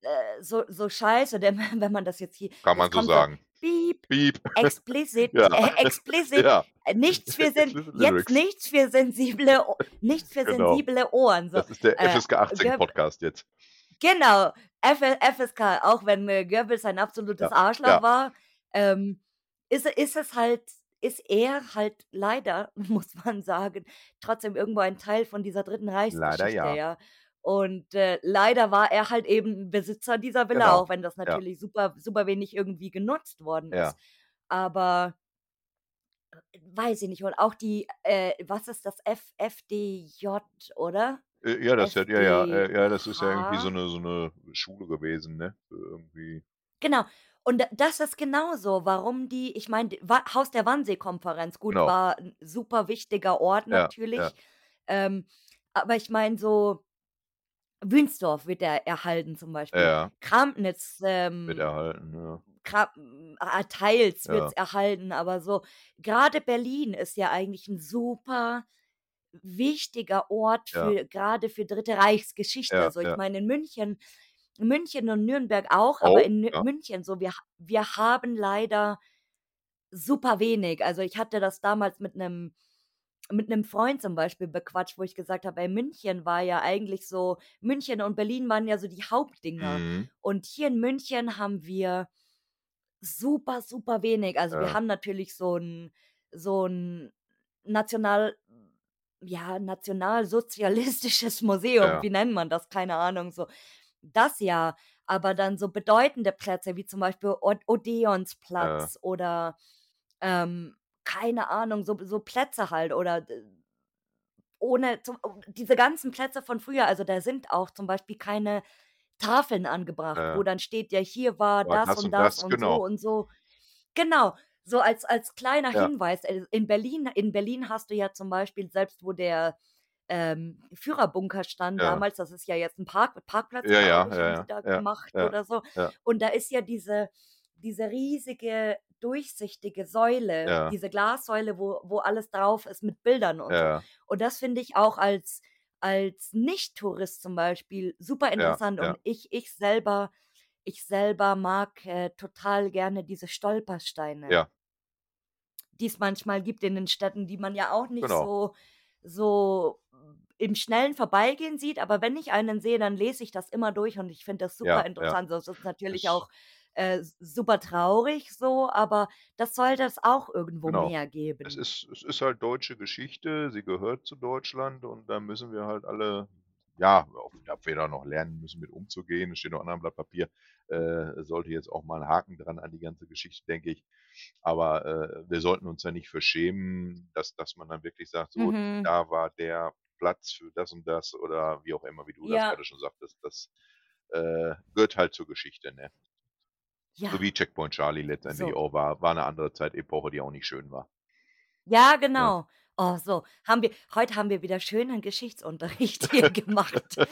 äh, so so scheiße, denn [LAUGHS] wenn man das jetzt hier Kann man so sagen. „Piep, Piep. [LAUGHS] explicit, Ja. äh, explicit, Ja. äh, nichts für sen jetzt nichts für sensible nichts für Genau. sensible Ohren“, so. Das ist der Äh, FSK 18 Goeb Podcast jetzt. Genau, F FSK, auch wenn, äh, Goebbels ein absolutes Ja, Arschloch war, ähm, ist ist es halt ist er halt leider, [LAUGHS] muss man sagen, trotzdem irgendwo ein Teil von dieser Dritten Leider Reichsgeschichte, ja. ja. Und, äh, leider war er halt eben Besitzer dieser Villa, Genau, auch wenn das ja. natürlich super super wenig irgendwie genutzt worden Ja. ist. Aber weiß ich nicht. Und auch die äh, was ist das FDJ, oder? Äh, ja, das ja, ja, äh, ja, das ist ja irgendwie so FDH? 'ne so 'ne Schule gewesen, ne? Irgendwie Genau. Und das ist genauso, warum die ich meine, Haus der Wannsee-Konferenz, gut, Genau. war 'n super wichtiger Ort Ja, ja. natürlich. Ähm, aber ich meine so Wünsdorf wird ja erhalten zum Beispiel. Ja. Kramnitz, Wird ähm, erhalten, ja. Kra ah, teils Ja. wird's erhalten, aber so grade Berlin ist ja eigentlich 'n super wichtiger Ort Ja. für grade für Dritte Reichsgeschichte. Ja, So, ich ja. meine, in München München und Nürnberg auch, aber Auch, in ja. München so, wir wir haben leider super wenig. Also, ich hatte das damals mit 'nem mit 'nem Freund zum Beispiel bequatscht, wo ich gesagt habe: „Ey, München war ja eigentlich so München und Berlin waren ja so die Hauptdinger. Mhm. Und hier in München haben wir super, super wenig. Also, wir Ja. haben natürlich so 'n so 'n national ja, nationalsozialistisches [LAUGHS] Museum, Ja. wie nennt man das? Keine Ahnung, so. Das ja, aber dann so bedeutende Plätze wie zum Beispiel Od Ja. Odeonsplatz oder, ähm, keine Ahnung, so so Plätze halt oder d ohne zum diese ganzen Plätze von früher, also, da sind auch zum Beispiel keine Tafeln angebracht, wo Ja. dann steht: „Ja, hier war War das das und und das das, und so genau. und so.“ Genau, so als als kleiner Ja. Hinweis. Äh, in Berlin in Berlin hast du ja zum Beispiel selbst, wo der, ähm, Führerbunker stand Ja. damals, das ist ja jetzt 'n Park Parkplatz, Ja, ja, ich, haben sie da gemacht oder so. Und da ist ja diese diese riesige durchsichtige Säule, Ja. diese Glassäule, wo wo alles drauf ist mit Bildern und so. Ja. Und das finde ich auch als als Nicht-Tourist zum Beispiel super interessant. ja. Und ich ich selber ich selber mag, äh, total gerne diese Stolpersteine Ja. die es manchmal gibt in den Städten, die man ja auch nicht Genau. so so im schnellen Vorbeigehen sieht. Aber wenn ich einen sehe, dann lese ich das immer durch und ich finde das super interessant. So, es ist natürlich auch, äh, super traurig so, aber das sollte es auch irgendwo Genau. mehr Es geben. ist es ist halt deutsche Geschichte, sie gehört zu Deutschland und da müssen wir halt alle ja, ob wir da noch lernen müssen, mit umzugehen, es steht auf 'nem anderen Blatt Papier, äh, sollte jetzt auch mal 'n Haken dran an die ganze Geschichte, denke ich. Aber, äh, wir sollten uns da nicht für schämen, dass dass man dann wirklich sagt: „So, Mhm. da war der Platz für das und das“, oder wie auch immer, wie du das Ja. grade schon sagtest. Das, äh, gehört halt zur Geschichte, ne? So Ja. wie Checkpoint Charlie letztendlich So. auch war war 'ne andere Zeitepoche, die auch nicht schön war. Ja, Ja. Oh, so, haben wir heute haben wir wieder schönen Geschichtsunterricht [LAUGHS] hier gemacht. [LAUGHS]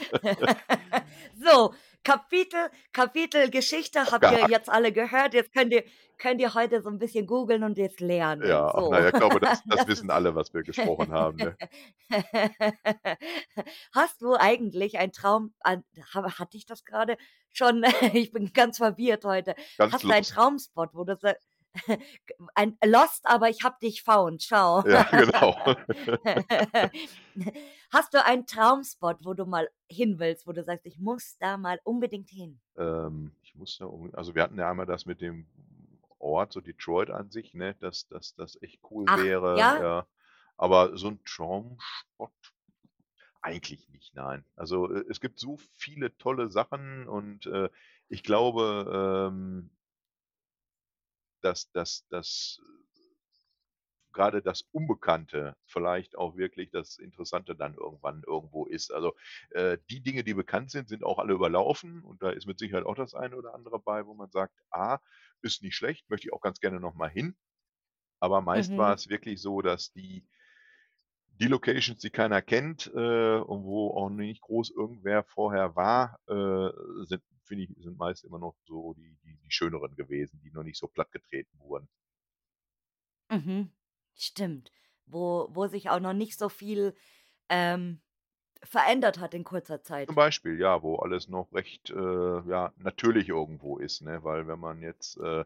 So, Kapitel Kapitel Geschichte habt ihr jetzt alle gehört. Jetzt könnt ihr könnt ihr heute so 'n bisschen googeln und jetzt lernen, Ja, ach na so. ja, glaube, das [LAUGHS] das Das wissen alle, was wir gesprochen haben, ne? Hast du eigentlich einen Traum hatte ich das grade schon? Ich bin ganz verwirrt heute. Ganz Hast du einen. Traumspot, wo du sa [LAUGHS] ein lost, aber ich habe dich found, schau. Ja, [LAUGHS] genau. [LAUGHS] Hast du einen Traumspot, wo du mal hin willst, wo du sagst: „Ich muss da mal unbedingt hin?“ Ähm, ich muss da unbedingt also, wir hatten ja einmal das mit dem Ort, so Detroit an sich, ne, dass dass das echt cool Ach, wäre, ja? ja. Aber so 'n Traumspot eigentlich nicht, nein. Also, äh, es gibt so viele tolle Sachen und, äh, ich glaube, ähm dass dass dass grade das Unbekannte vielleicht auch wirklich das Interessante dann irgendwann irgendwo ist. Also, äh, die Dinge, die bekannt sind, sind auch alle überlaufen und da ist mit Sicherheit auch das eine oder andere bei, wo man sagt: „Ah, ist nicht schlecht, möchte ich auch ganz gerne noch mal hin.“ Aber meist war Mhm. es wirklich so, dass die die Locations, die keiner kennt, äh, und wo auch nicht groß irgendwer vorher war, äh, sind finde ich sind meist immer noch so die die die schöneren gewesen, die noch nicht so plattgetreten wurden. Mhm. Stimmt. Wo wo sich auch noch nicht so viel, ähm, verändert hat in kurzer Zum Zeit. Beispiel, ja, wo alles noch recht, äh, ja, natürlich irgendwo ist, ne? Weil wenn man jetzt, äh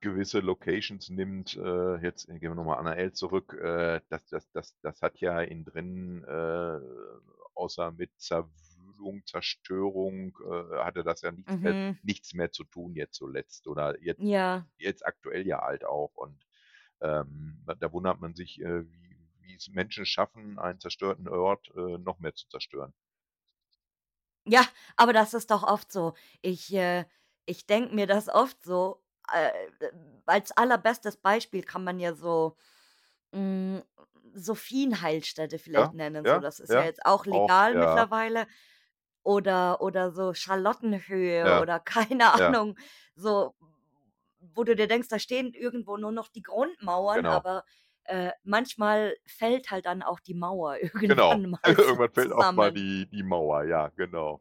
gewisse Locations nimmt, äh, jetzt gehen wir noch mal an AL zurück, äh, das das das das hat ja innen drin, äh, außer mit Zerwühlung, Zerstörung, äh, hatte das ja nichts mehr Mhm. nichts mehr zu tun jetzt zuletzt oder jetzt Ja. jetzt aktuell ja halt auch und, ähm, da wundert man sich, äh, wie wie's Menschen schaffen, einen zerstörten Ort, äh, noch mehr zu zerstören. Ja, aber das ist doch oft so. Ich, äh ich denke mir das oft so, äh, als allerbestes Beispiel kann man ja so, hm, Sophienheilstätte vielleicht Ja, nennen, so. ja, Das ist ja ja, jetzt auch auch, legal ja. mittlerweile. Oder oder so Charlottenhöhe oder [LAUGHS] keine. Ahnung, so, wo du dir denkst, da stehen irgendwo nur noch die Grundmauern, Genau. aber, äh, manchmal fällt halt dann auch die Mauer [LAUGHS] Genau. irgendwann [LAUGHS] mal so Irgendwann fällt auch mal die die Mauer, ja, genau.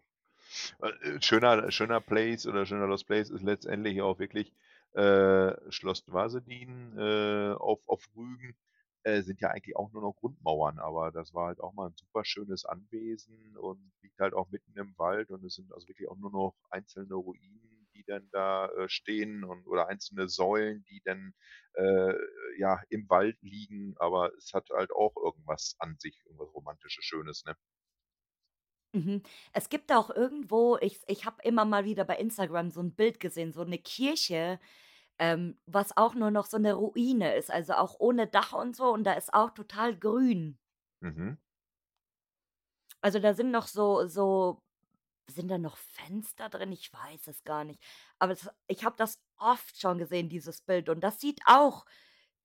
Äh, schöner schöner Place oder schöner Lost Place ist letztendlich auch wirklich, äh, Schloss Dwarsedin, äh, auf auf Rügen, äh, sind ja eigentlich auch nur noch Grundmauern, aber das war halt auch mal 'n super schönes Anwesen und liegt halt auch mitten im Wald und es sind also wirklich auch nur noch einzelne Ruinen, die dann da, äh, stehen und oder einzelne Säulen, die dann, äh, ja, im Wald liegen, aber es hat halt auch irgendwas an sich, irgendwas Romantisches, Schönes, ne? Mhm. Es gibt auch irgendwo ich ich habe immer mal wieder bei Instagram so 'n Bild gesehen, so 'ne Kirche, ähm, was auch nur noch so 'ne Ruine ist, also auch ohne Dach und so und da ist auch total grün. Mhm. Also, da sind noch so so sind da noch Fenster drin? Ich weiß es gar nicht. Aber das ich habe das oft schon gesehen, dieses Bild und das sieht auch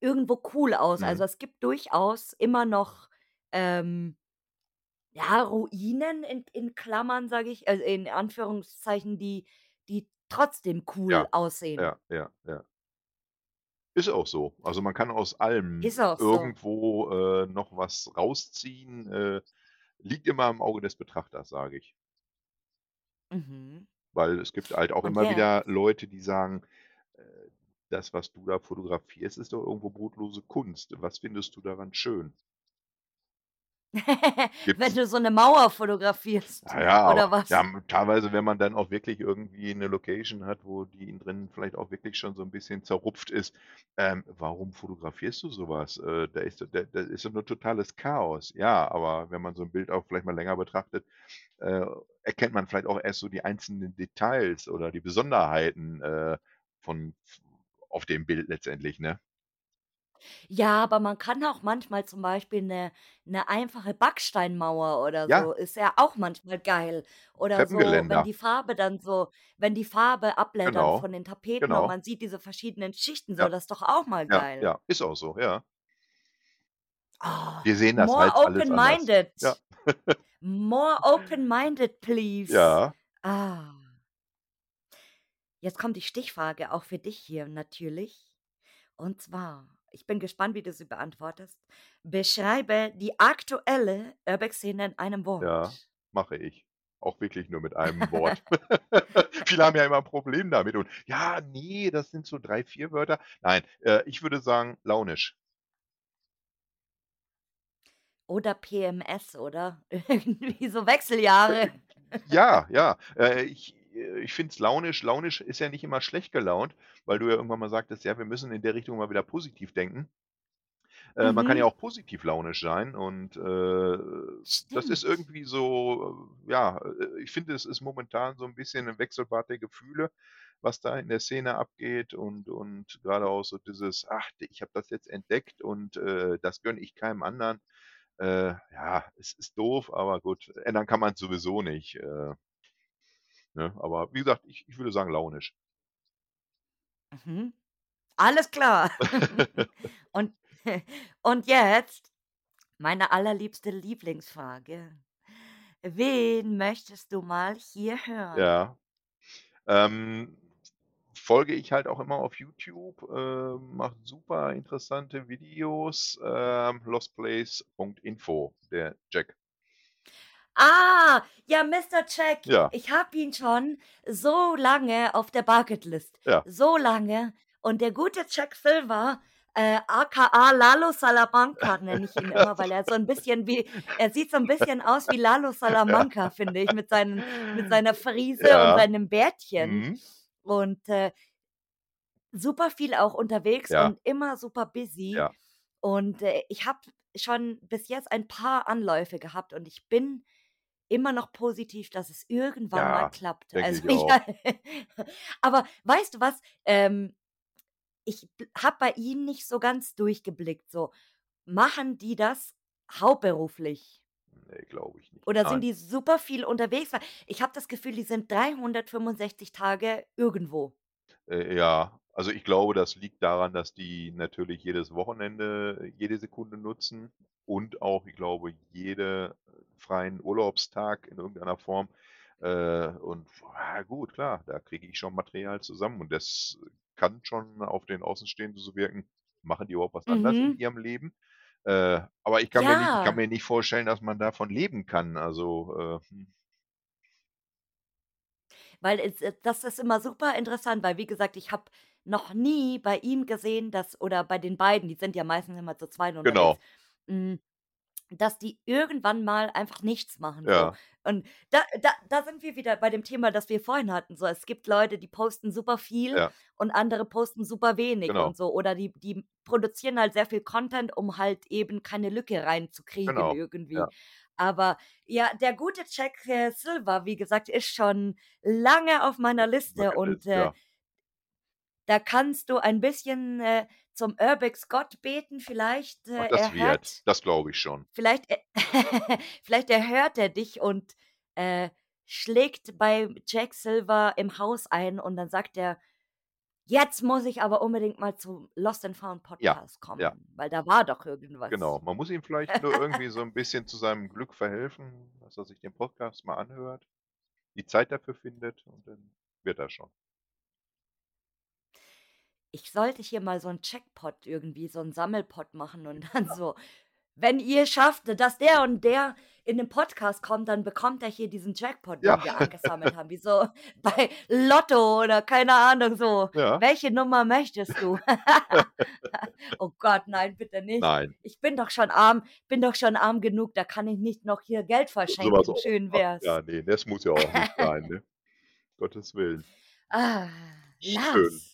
irgendwo cool aus. Mhm. Also, es gibt durchaus immer noch, ähm, ja, Ruinen in in Klammern, sage ich, also in Anführungszeichen, die die trotzdem cool Ja, aussehen. ja, ja, ja. Ist auch so. Also, man kann aus allem Ist auch so. irgendwo, äh, noch was rausziehen, äh, liegt immer im Auge des Betrachters, sage ich. Mhm. Weil es gibt halt auch Und immer jetzt wieder Leute, die sagen: „Äh, das, was du da fotografierst, ist doch irgendwo brotlose Kunst. Was findest du daran schön?“ [LAUGHS] Wenn du so 'ne Mauer fotografierst Ja, ja, oder ja, was? hm, teilweise, wenn man dann auch wirklich irgendwie 'ne Location hat, wo die innen drin vielleicht auch wirklich schon so 'n bisschen zerrupft ist, ähm, warum fotografierst du so was? Äh, da ist da da ist nur totales Chaos. Ja, aber wenn man so 'n Bild auch vielleicht mal länger betrachtet, äh, erkennt man vielleicht auch erst so die einzelnen Details oder die Besonderheiten, äh, von auf dem Bild letztendlich, ne? Ja, aber man kann auch manchmal zum Beispiel 'ne 'ne einfache Backsteinmauer oder Ja. so ist ja auch manchmal geil. Oder so, wenn Treppengeländer. die Farbe dann so wenn die Farbe abblättert Genau, von den Tapeten und genau. man sieht diese verschiedenen Schichten so, Ja. das ist doch auch mal Ja, geil. ja, ist auch so, ja. Oh, Wir sehen das more halt alles anders. open-minded. Ja. More open-minded, please. Ja. Ah. Jetzt kommt die Stichfrage auch für dich hier natürlich. Und zwar, ich bin gespannt, wie du sie beantwortest. Beschreibe die aktuelle Urbex-Szene in einem Ja, Wort. mache ich. Auch wirklich nur mit einem Wort. [LAUGHS] [LAUGHS] Viele haben ja immer 'n Problem damit und: „Ja, ne, das sind so 3, 4 Wörter.“ Nein, äh, ich würde sagen launisch. Oder PMS, oder? [LAUGHS] Irgendwie so Wechseljahre. Äh, ja, ja. Äh, ich ich finde es launisch launisch ist ja nicht immer schlecht gelaunt, weil du ja irgendwann mal sagtest: „Ja, wir müssen in der Richtung mal wieder positiv denken.“ Äh, man kann ja Mhm. auch positiv launisch sein und, äh, das ist irgendwie so, ja, äh, ich finde, es ist momentan so 'n bisschen 'n Wechselbad der Gefühle, was da in der Szene abgeht und und grade auch so dieses: „Ach, ich habe das jetzt entdeckt und, äh, das gönne ich keinem anderen.“ Äh, ja, es ist doof, aber gut, ändern kann man's sowieso nicht, äh ne? Aber wie gesagt, ich ich würde sagen launisch. Mhm. Alles klar. [LAUGHS] Und [LAUGHS] und jetzt meine allerliebste Lieblingsfrage. Wen möchtest du mal hier hören? Ja. Ähm, folge ich halt auch immer auf YouTube, äh, macht super interessante Videos, ähm, lostplace.info, der Jack. Ah, ja, Mister Jack. Ja. Ich habe ihn schon so lange auf der Bucketlist, Ja. so lange. Und der gute Jack Silver, äh, aka Lalo Salamanca nenne ich ihn immer, weil er so 'n bisschen wie er sieht so 'n bisschen aus wie Lalo Ja. Salamanca, [LAUGHS] finde ich, mit seinen mit seiner Frise und Ja. seinem Bärtchen. Mhm. Und, äh super viel auch unterwegs Ja. und immer super busy. Ja. Und, äh, ich habe schon bis jetzt ein paar Anläufe gehabt und ich bin immer noch positiv, dass es irgendwann mal Ja, klappt. denke Also, [LAUGHS] ja aber weißt du was? Ähm, ich habe bei ihm nicht so ganz durchgeblickt so. Machen die das hauptberuflich? Ne, glaube ich nicht. Oder sind Nein. die super viel unterwegs? Weil ich habe das Gefühl, die sind 365 Tage irgendwo. Äh, ja, also, ich glaube, das liegt daran, dass die natürlich jedes Wochenende jede Sekunde nutzen und auch, ich glaube, jede freien Urlaubstag in irgendeiner Form. Äh, und ja gut, klar, da kriege ich schon Material zusammen und das kann schon auf den Außenstehenden so wirken: „Machen die überhaupt was anderes in Mhm. ihrem Leben?“ Äh, aber ich kann mir nicht ich kann Ja. mir nicht vorstellen, dass man davon leben kann. Also, äh, hm. Weil es äh, das ist immer super interessant, weil wie gesagt, ich habe noch nie bei ihm gesehen, dass oder bei den beiden, die sind ja meistens immer zu zweit unterwegs, Genau. Dass die irgendwann mal einfach nichts machen so. Ja. Und da da da sind wir wieder bei dem Thema, das wir vorhin hatten, so. Es gibt Leute, die posten super viel Ja. und andere posten super wenig Genau. und so. Oder die die produzieren halt sehr viel Content, um halt eben keine Lücke reinzukriegen Genau, irgendwie. ja. Aber ja, der gute Jack, äh, Silver, wie gesagt, ist schon lange auf meiner Liste und, Bucketlist, äh. Da kannst du ein bisschen, äh, zum Urbex-Gott beten. Vielleicht, Ach, äh, das er wird. hört Das glaube ich schon. vielleicht äh, [LAUGHS] vielleicht erhört er dich und, äh, schlägt bei Jack Silver im Haus ein und dann sagt er: „Jetzt muss ich aber unbedingt mal zum Lost and Found Ja, Podcast ja. kommen, weil da war doch Genau. irgendwas.“ Man muss ihm vielleicht nur irgendwie so 'n bisschen zu seinem Glück verhelfen, dass er sich den Podcast mal anhört, die Zeit dafür findet und dann wird das schon. Ich sollte hier mal so 'n Jackpot irgendwie so 'n Sammelpot machen und dann so: „Wenn ihr schafft, dass der und der in den Podcast kommt, dann bekommt er hier diesen Jackpot, Ja. den wir angesammelt haben.“ Wie so [LAUGHS] bei Lotto oder keine Ahnung so: Ja. „Welche Nummer möchtest du?“ [LAUGHS] Oh Gott, nein, bitte nicht. Nein. Ich bin doch schon arm bin doch schon arm genug, da kann ich nicht noch hier Geld So verschenken. noch Schön wär's. Ja, ne, das muss ja auch nicht sein, ne? [LAUGHS] Gottes Willen. Ah, Schön. Lars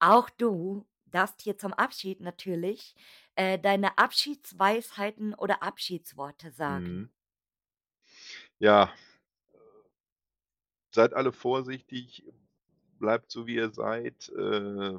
auch du darfst hier zum Abschied natürlich, äh, deine Abschiedsweisheiten oder Abschiedsworte sagen. Mhm. Ja. Seid alle vorsichtig, bleibt so, wie ihr seid, äh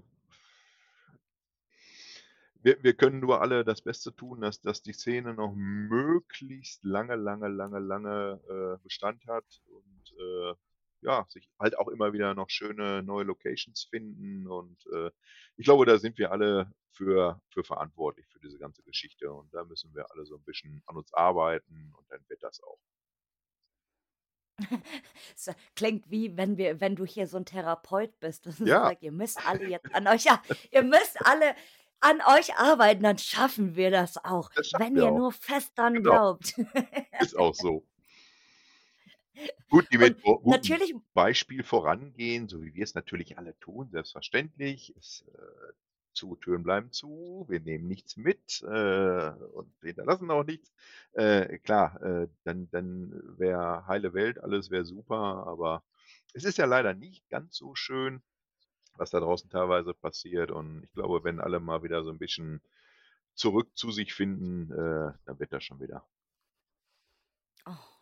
wir wir können nur alle das Beste tun, dass dass die Szene noch möglichst lange, lange, lange, lange, äh, Bestand hat und, äh, ja, sich halt auch immer wieder noch schöne neue Locations finden und, äh, ich glaube, da sind wir alle für für verantwortlich für diese ganze Geschichte und da müssen wir alle so 'n bisschen an uns arbeiten und dann wird das auch. [LAUGHS] Es klingt wie, wenn wir wenn du hier so 'n Therapeut bist und [LAUGHS] Ja. sagst: „Ihr müsst alle jetzt an euch ja, ihr müsst alle an euch arbeiten, dann schaffen wir das auch, Das wenn ihr auch. nur fest dran Genau. glaubt.“ Ist auch so. Gut, die mit natürlich Beispiel vorangehen, so wie wir es natürlich alle tun, selbstverständlich. Es, äh Zutüren bleiben zu, wir nehmen nichts mit, äh, und hinterlassen auch nichts. Äh, klar, äh, dann dann wäre heile Welt, alles wäre super, aber es ist ja leider nicht ganz so schön, was da draußen teilweise passiert. Und ich glaube, wenn alle mal wieder so 'n bisschen zurück zu sich finden, äh, dann wird das schon wieder. Oh,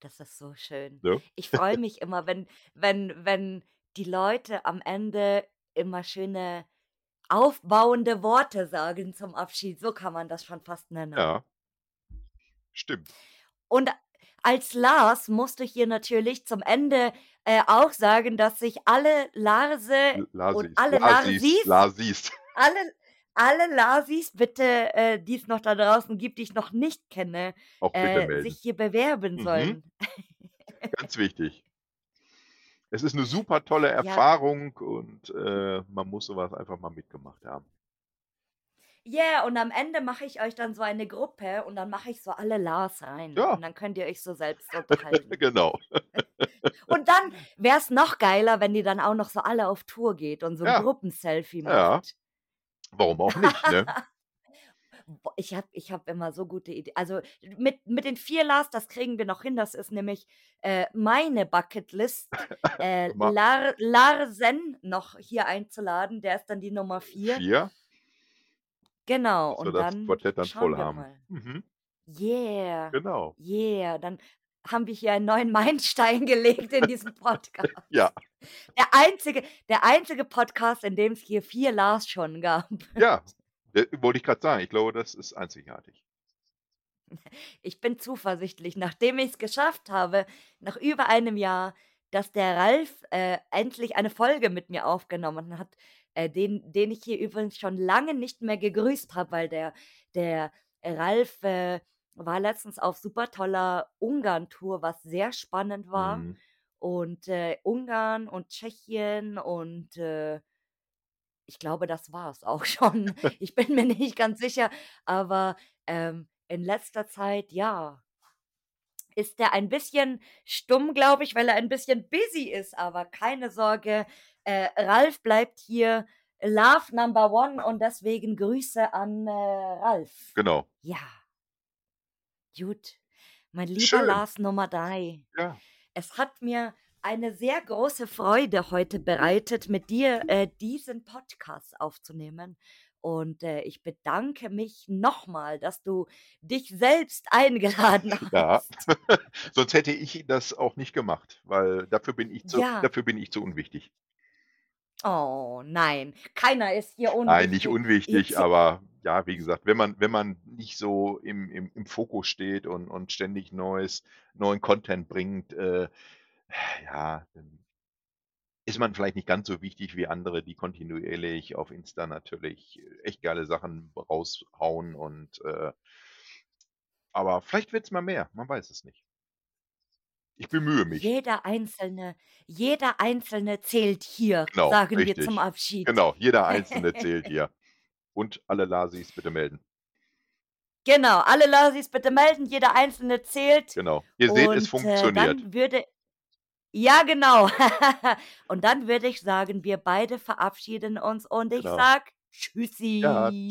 das ist so schön. Ne? Ich [LAUGHS] freue mich immer, wenn wenn wenn die Leute am Ende immer schöne aufbauende Worte sagen zum Abschied, so kann man das schon fast nennen. Ja. Stimmt. Und als Lars musst du hier natürlich zum Ende, äh, auch sagen, dass sich alle Larse L und Lasis, alle Lasis, Larsis Lasis. alle alle Lasis bitte, äh, die es noch da draußen gibt, die ich noch nicht kenne, äh, sich hier bewerben Mhm. sollen. Ganz wichtig. Es ist 'ne [LAUGHS] super tolle Ja. Erfahrung und, äh, man muss so was einfach mal mitgemacht haben. Ja, und am Ende mache ich euch dann so eine Gruppe und dann mache ich so alle Lars rein Ja. und dann könnt ihr euch so selbst unterhalten. [LAUGHS] Genau. [LAUGHS] Und dann wäre es noch geiler, wenn ihr dann auch noch so alle auf Tour geht und so 'n Ja. Gruppenselfie Ja. macht. Warum auch nicht, ne? [LAUGHS] Ich habe ich habe immer so gute Ide also, mit mit den 4 Lars, das kriegen wir noch hin. Das ist nämlich, äh, meine Bucketlist, [LAUGHS] äh, Lar Larsen noch hier einzuladen. Der ist dann die Nummer 4. 4? Genau, Dass wir und das dann Quartett dann schauen voll wir haben. mal. Mhm. Yeah, Genau. yeah, dann haben wir hier einen neuen Meilenstein [LAUGHS] gelegt in diesem Podcast. Ja. Der einzige der einzige Podcast, in dem es hier 4 Lars schon gab. Ja, [LAUGHS] wollte ich grad sagen. Ich glaube, das ist einzigartig. Ich bin zuversichtlich, nachdem ich's geschafft habe, nach über einem Jahr, dass der Ralf, äh, endlich eine Folge mit mir aufgenommen hat, äh, den den ich hier übrigens schon lange nicht mehr gegrüßt habe, weil der der Ralf, äh, war letztens auf super toller Ungarn-Tour, was sehr spannend war. Mhm. Und, äh, Ungarn und Tschechien und, äh ich glaube, das war's auch schon. [LAUGHS] Ich bin mir nicht ganz sicher, aber, ähm, in letzter Zeit, ja ist der ein bisschen stumm, glaube ich, weil er ein bisschen busy ist, aber keine Sorge, äh, Ralf bleibt hier Love Number One und deswegen Grüße an, äh, Ralf. Genau. Ja. Gut, mein lieber Schön. Lars Nummer 3. Ja. Es hat mir eine sehr große Freude heute bereitet, mit dir, äh, diesen Podcast aufzunehmen. Und, äh, ich bedanke mich noch mal, dass du dich selbst [LAUGHS] eingeladen [LAUGHS] Ja. hast. [LAUGHS] Sonst hätte ich das auch nicht gemacht, weil dafür bin ich zu Ja. dafür bin ich zu unwichtig. Oh, nein, keiner ist hier Nein, nicht unwichtig. unwichtig, Jetzt aber ja, wie gesagt, wenn man wenn man nicht so im im im Fokus steht und und ständig neues neuen Content bringt, äh, ja, ist man vielleicht nicht ganz so wichtig wie andere, die kontinuierlich auf Insta natürlich echt geile Sachen raushauen und, äh aber vielleicht wird's mal mehr, man weiß es nicht. Ich bemühe mich. Jeder Einzelne jeder Einzelne zählt hier, Genau, sagen wir zum richtig. Abschied. Genau, jeder [LAUGHS] Einzelne zählt hier. Und alle Lasis bitte melden. Genau, alle Lasis bitte melden, jeder Einzelne zählt. Genau. Ihr seht, es Und, äh, funktioniert. dann würde ja, genau. [LAUGHS] Und dann würde ich sagen, wir beide verabschieden uns und ich Genau. sage Ja, Tschüssi.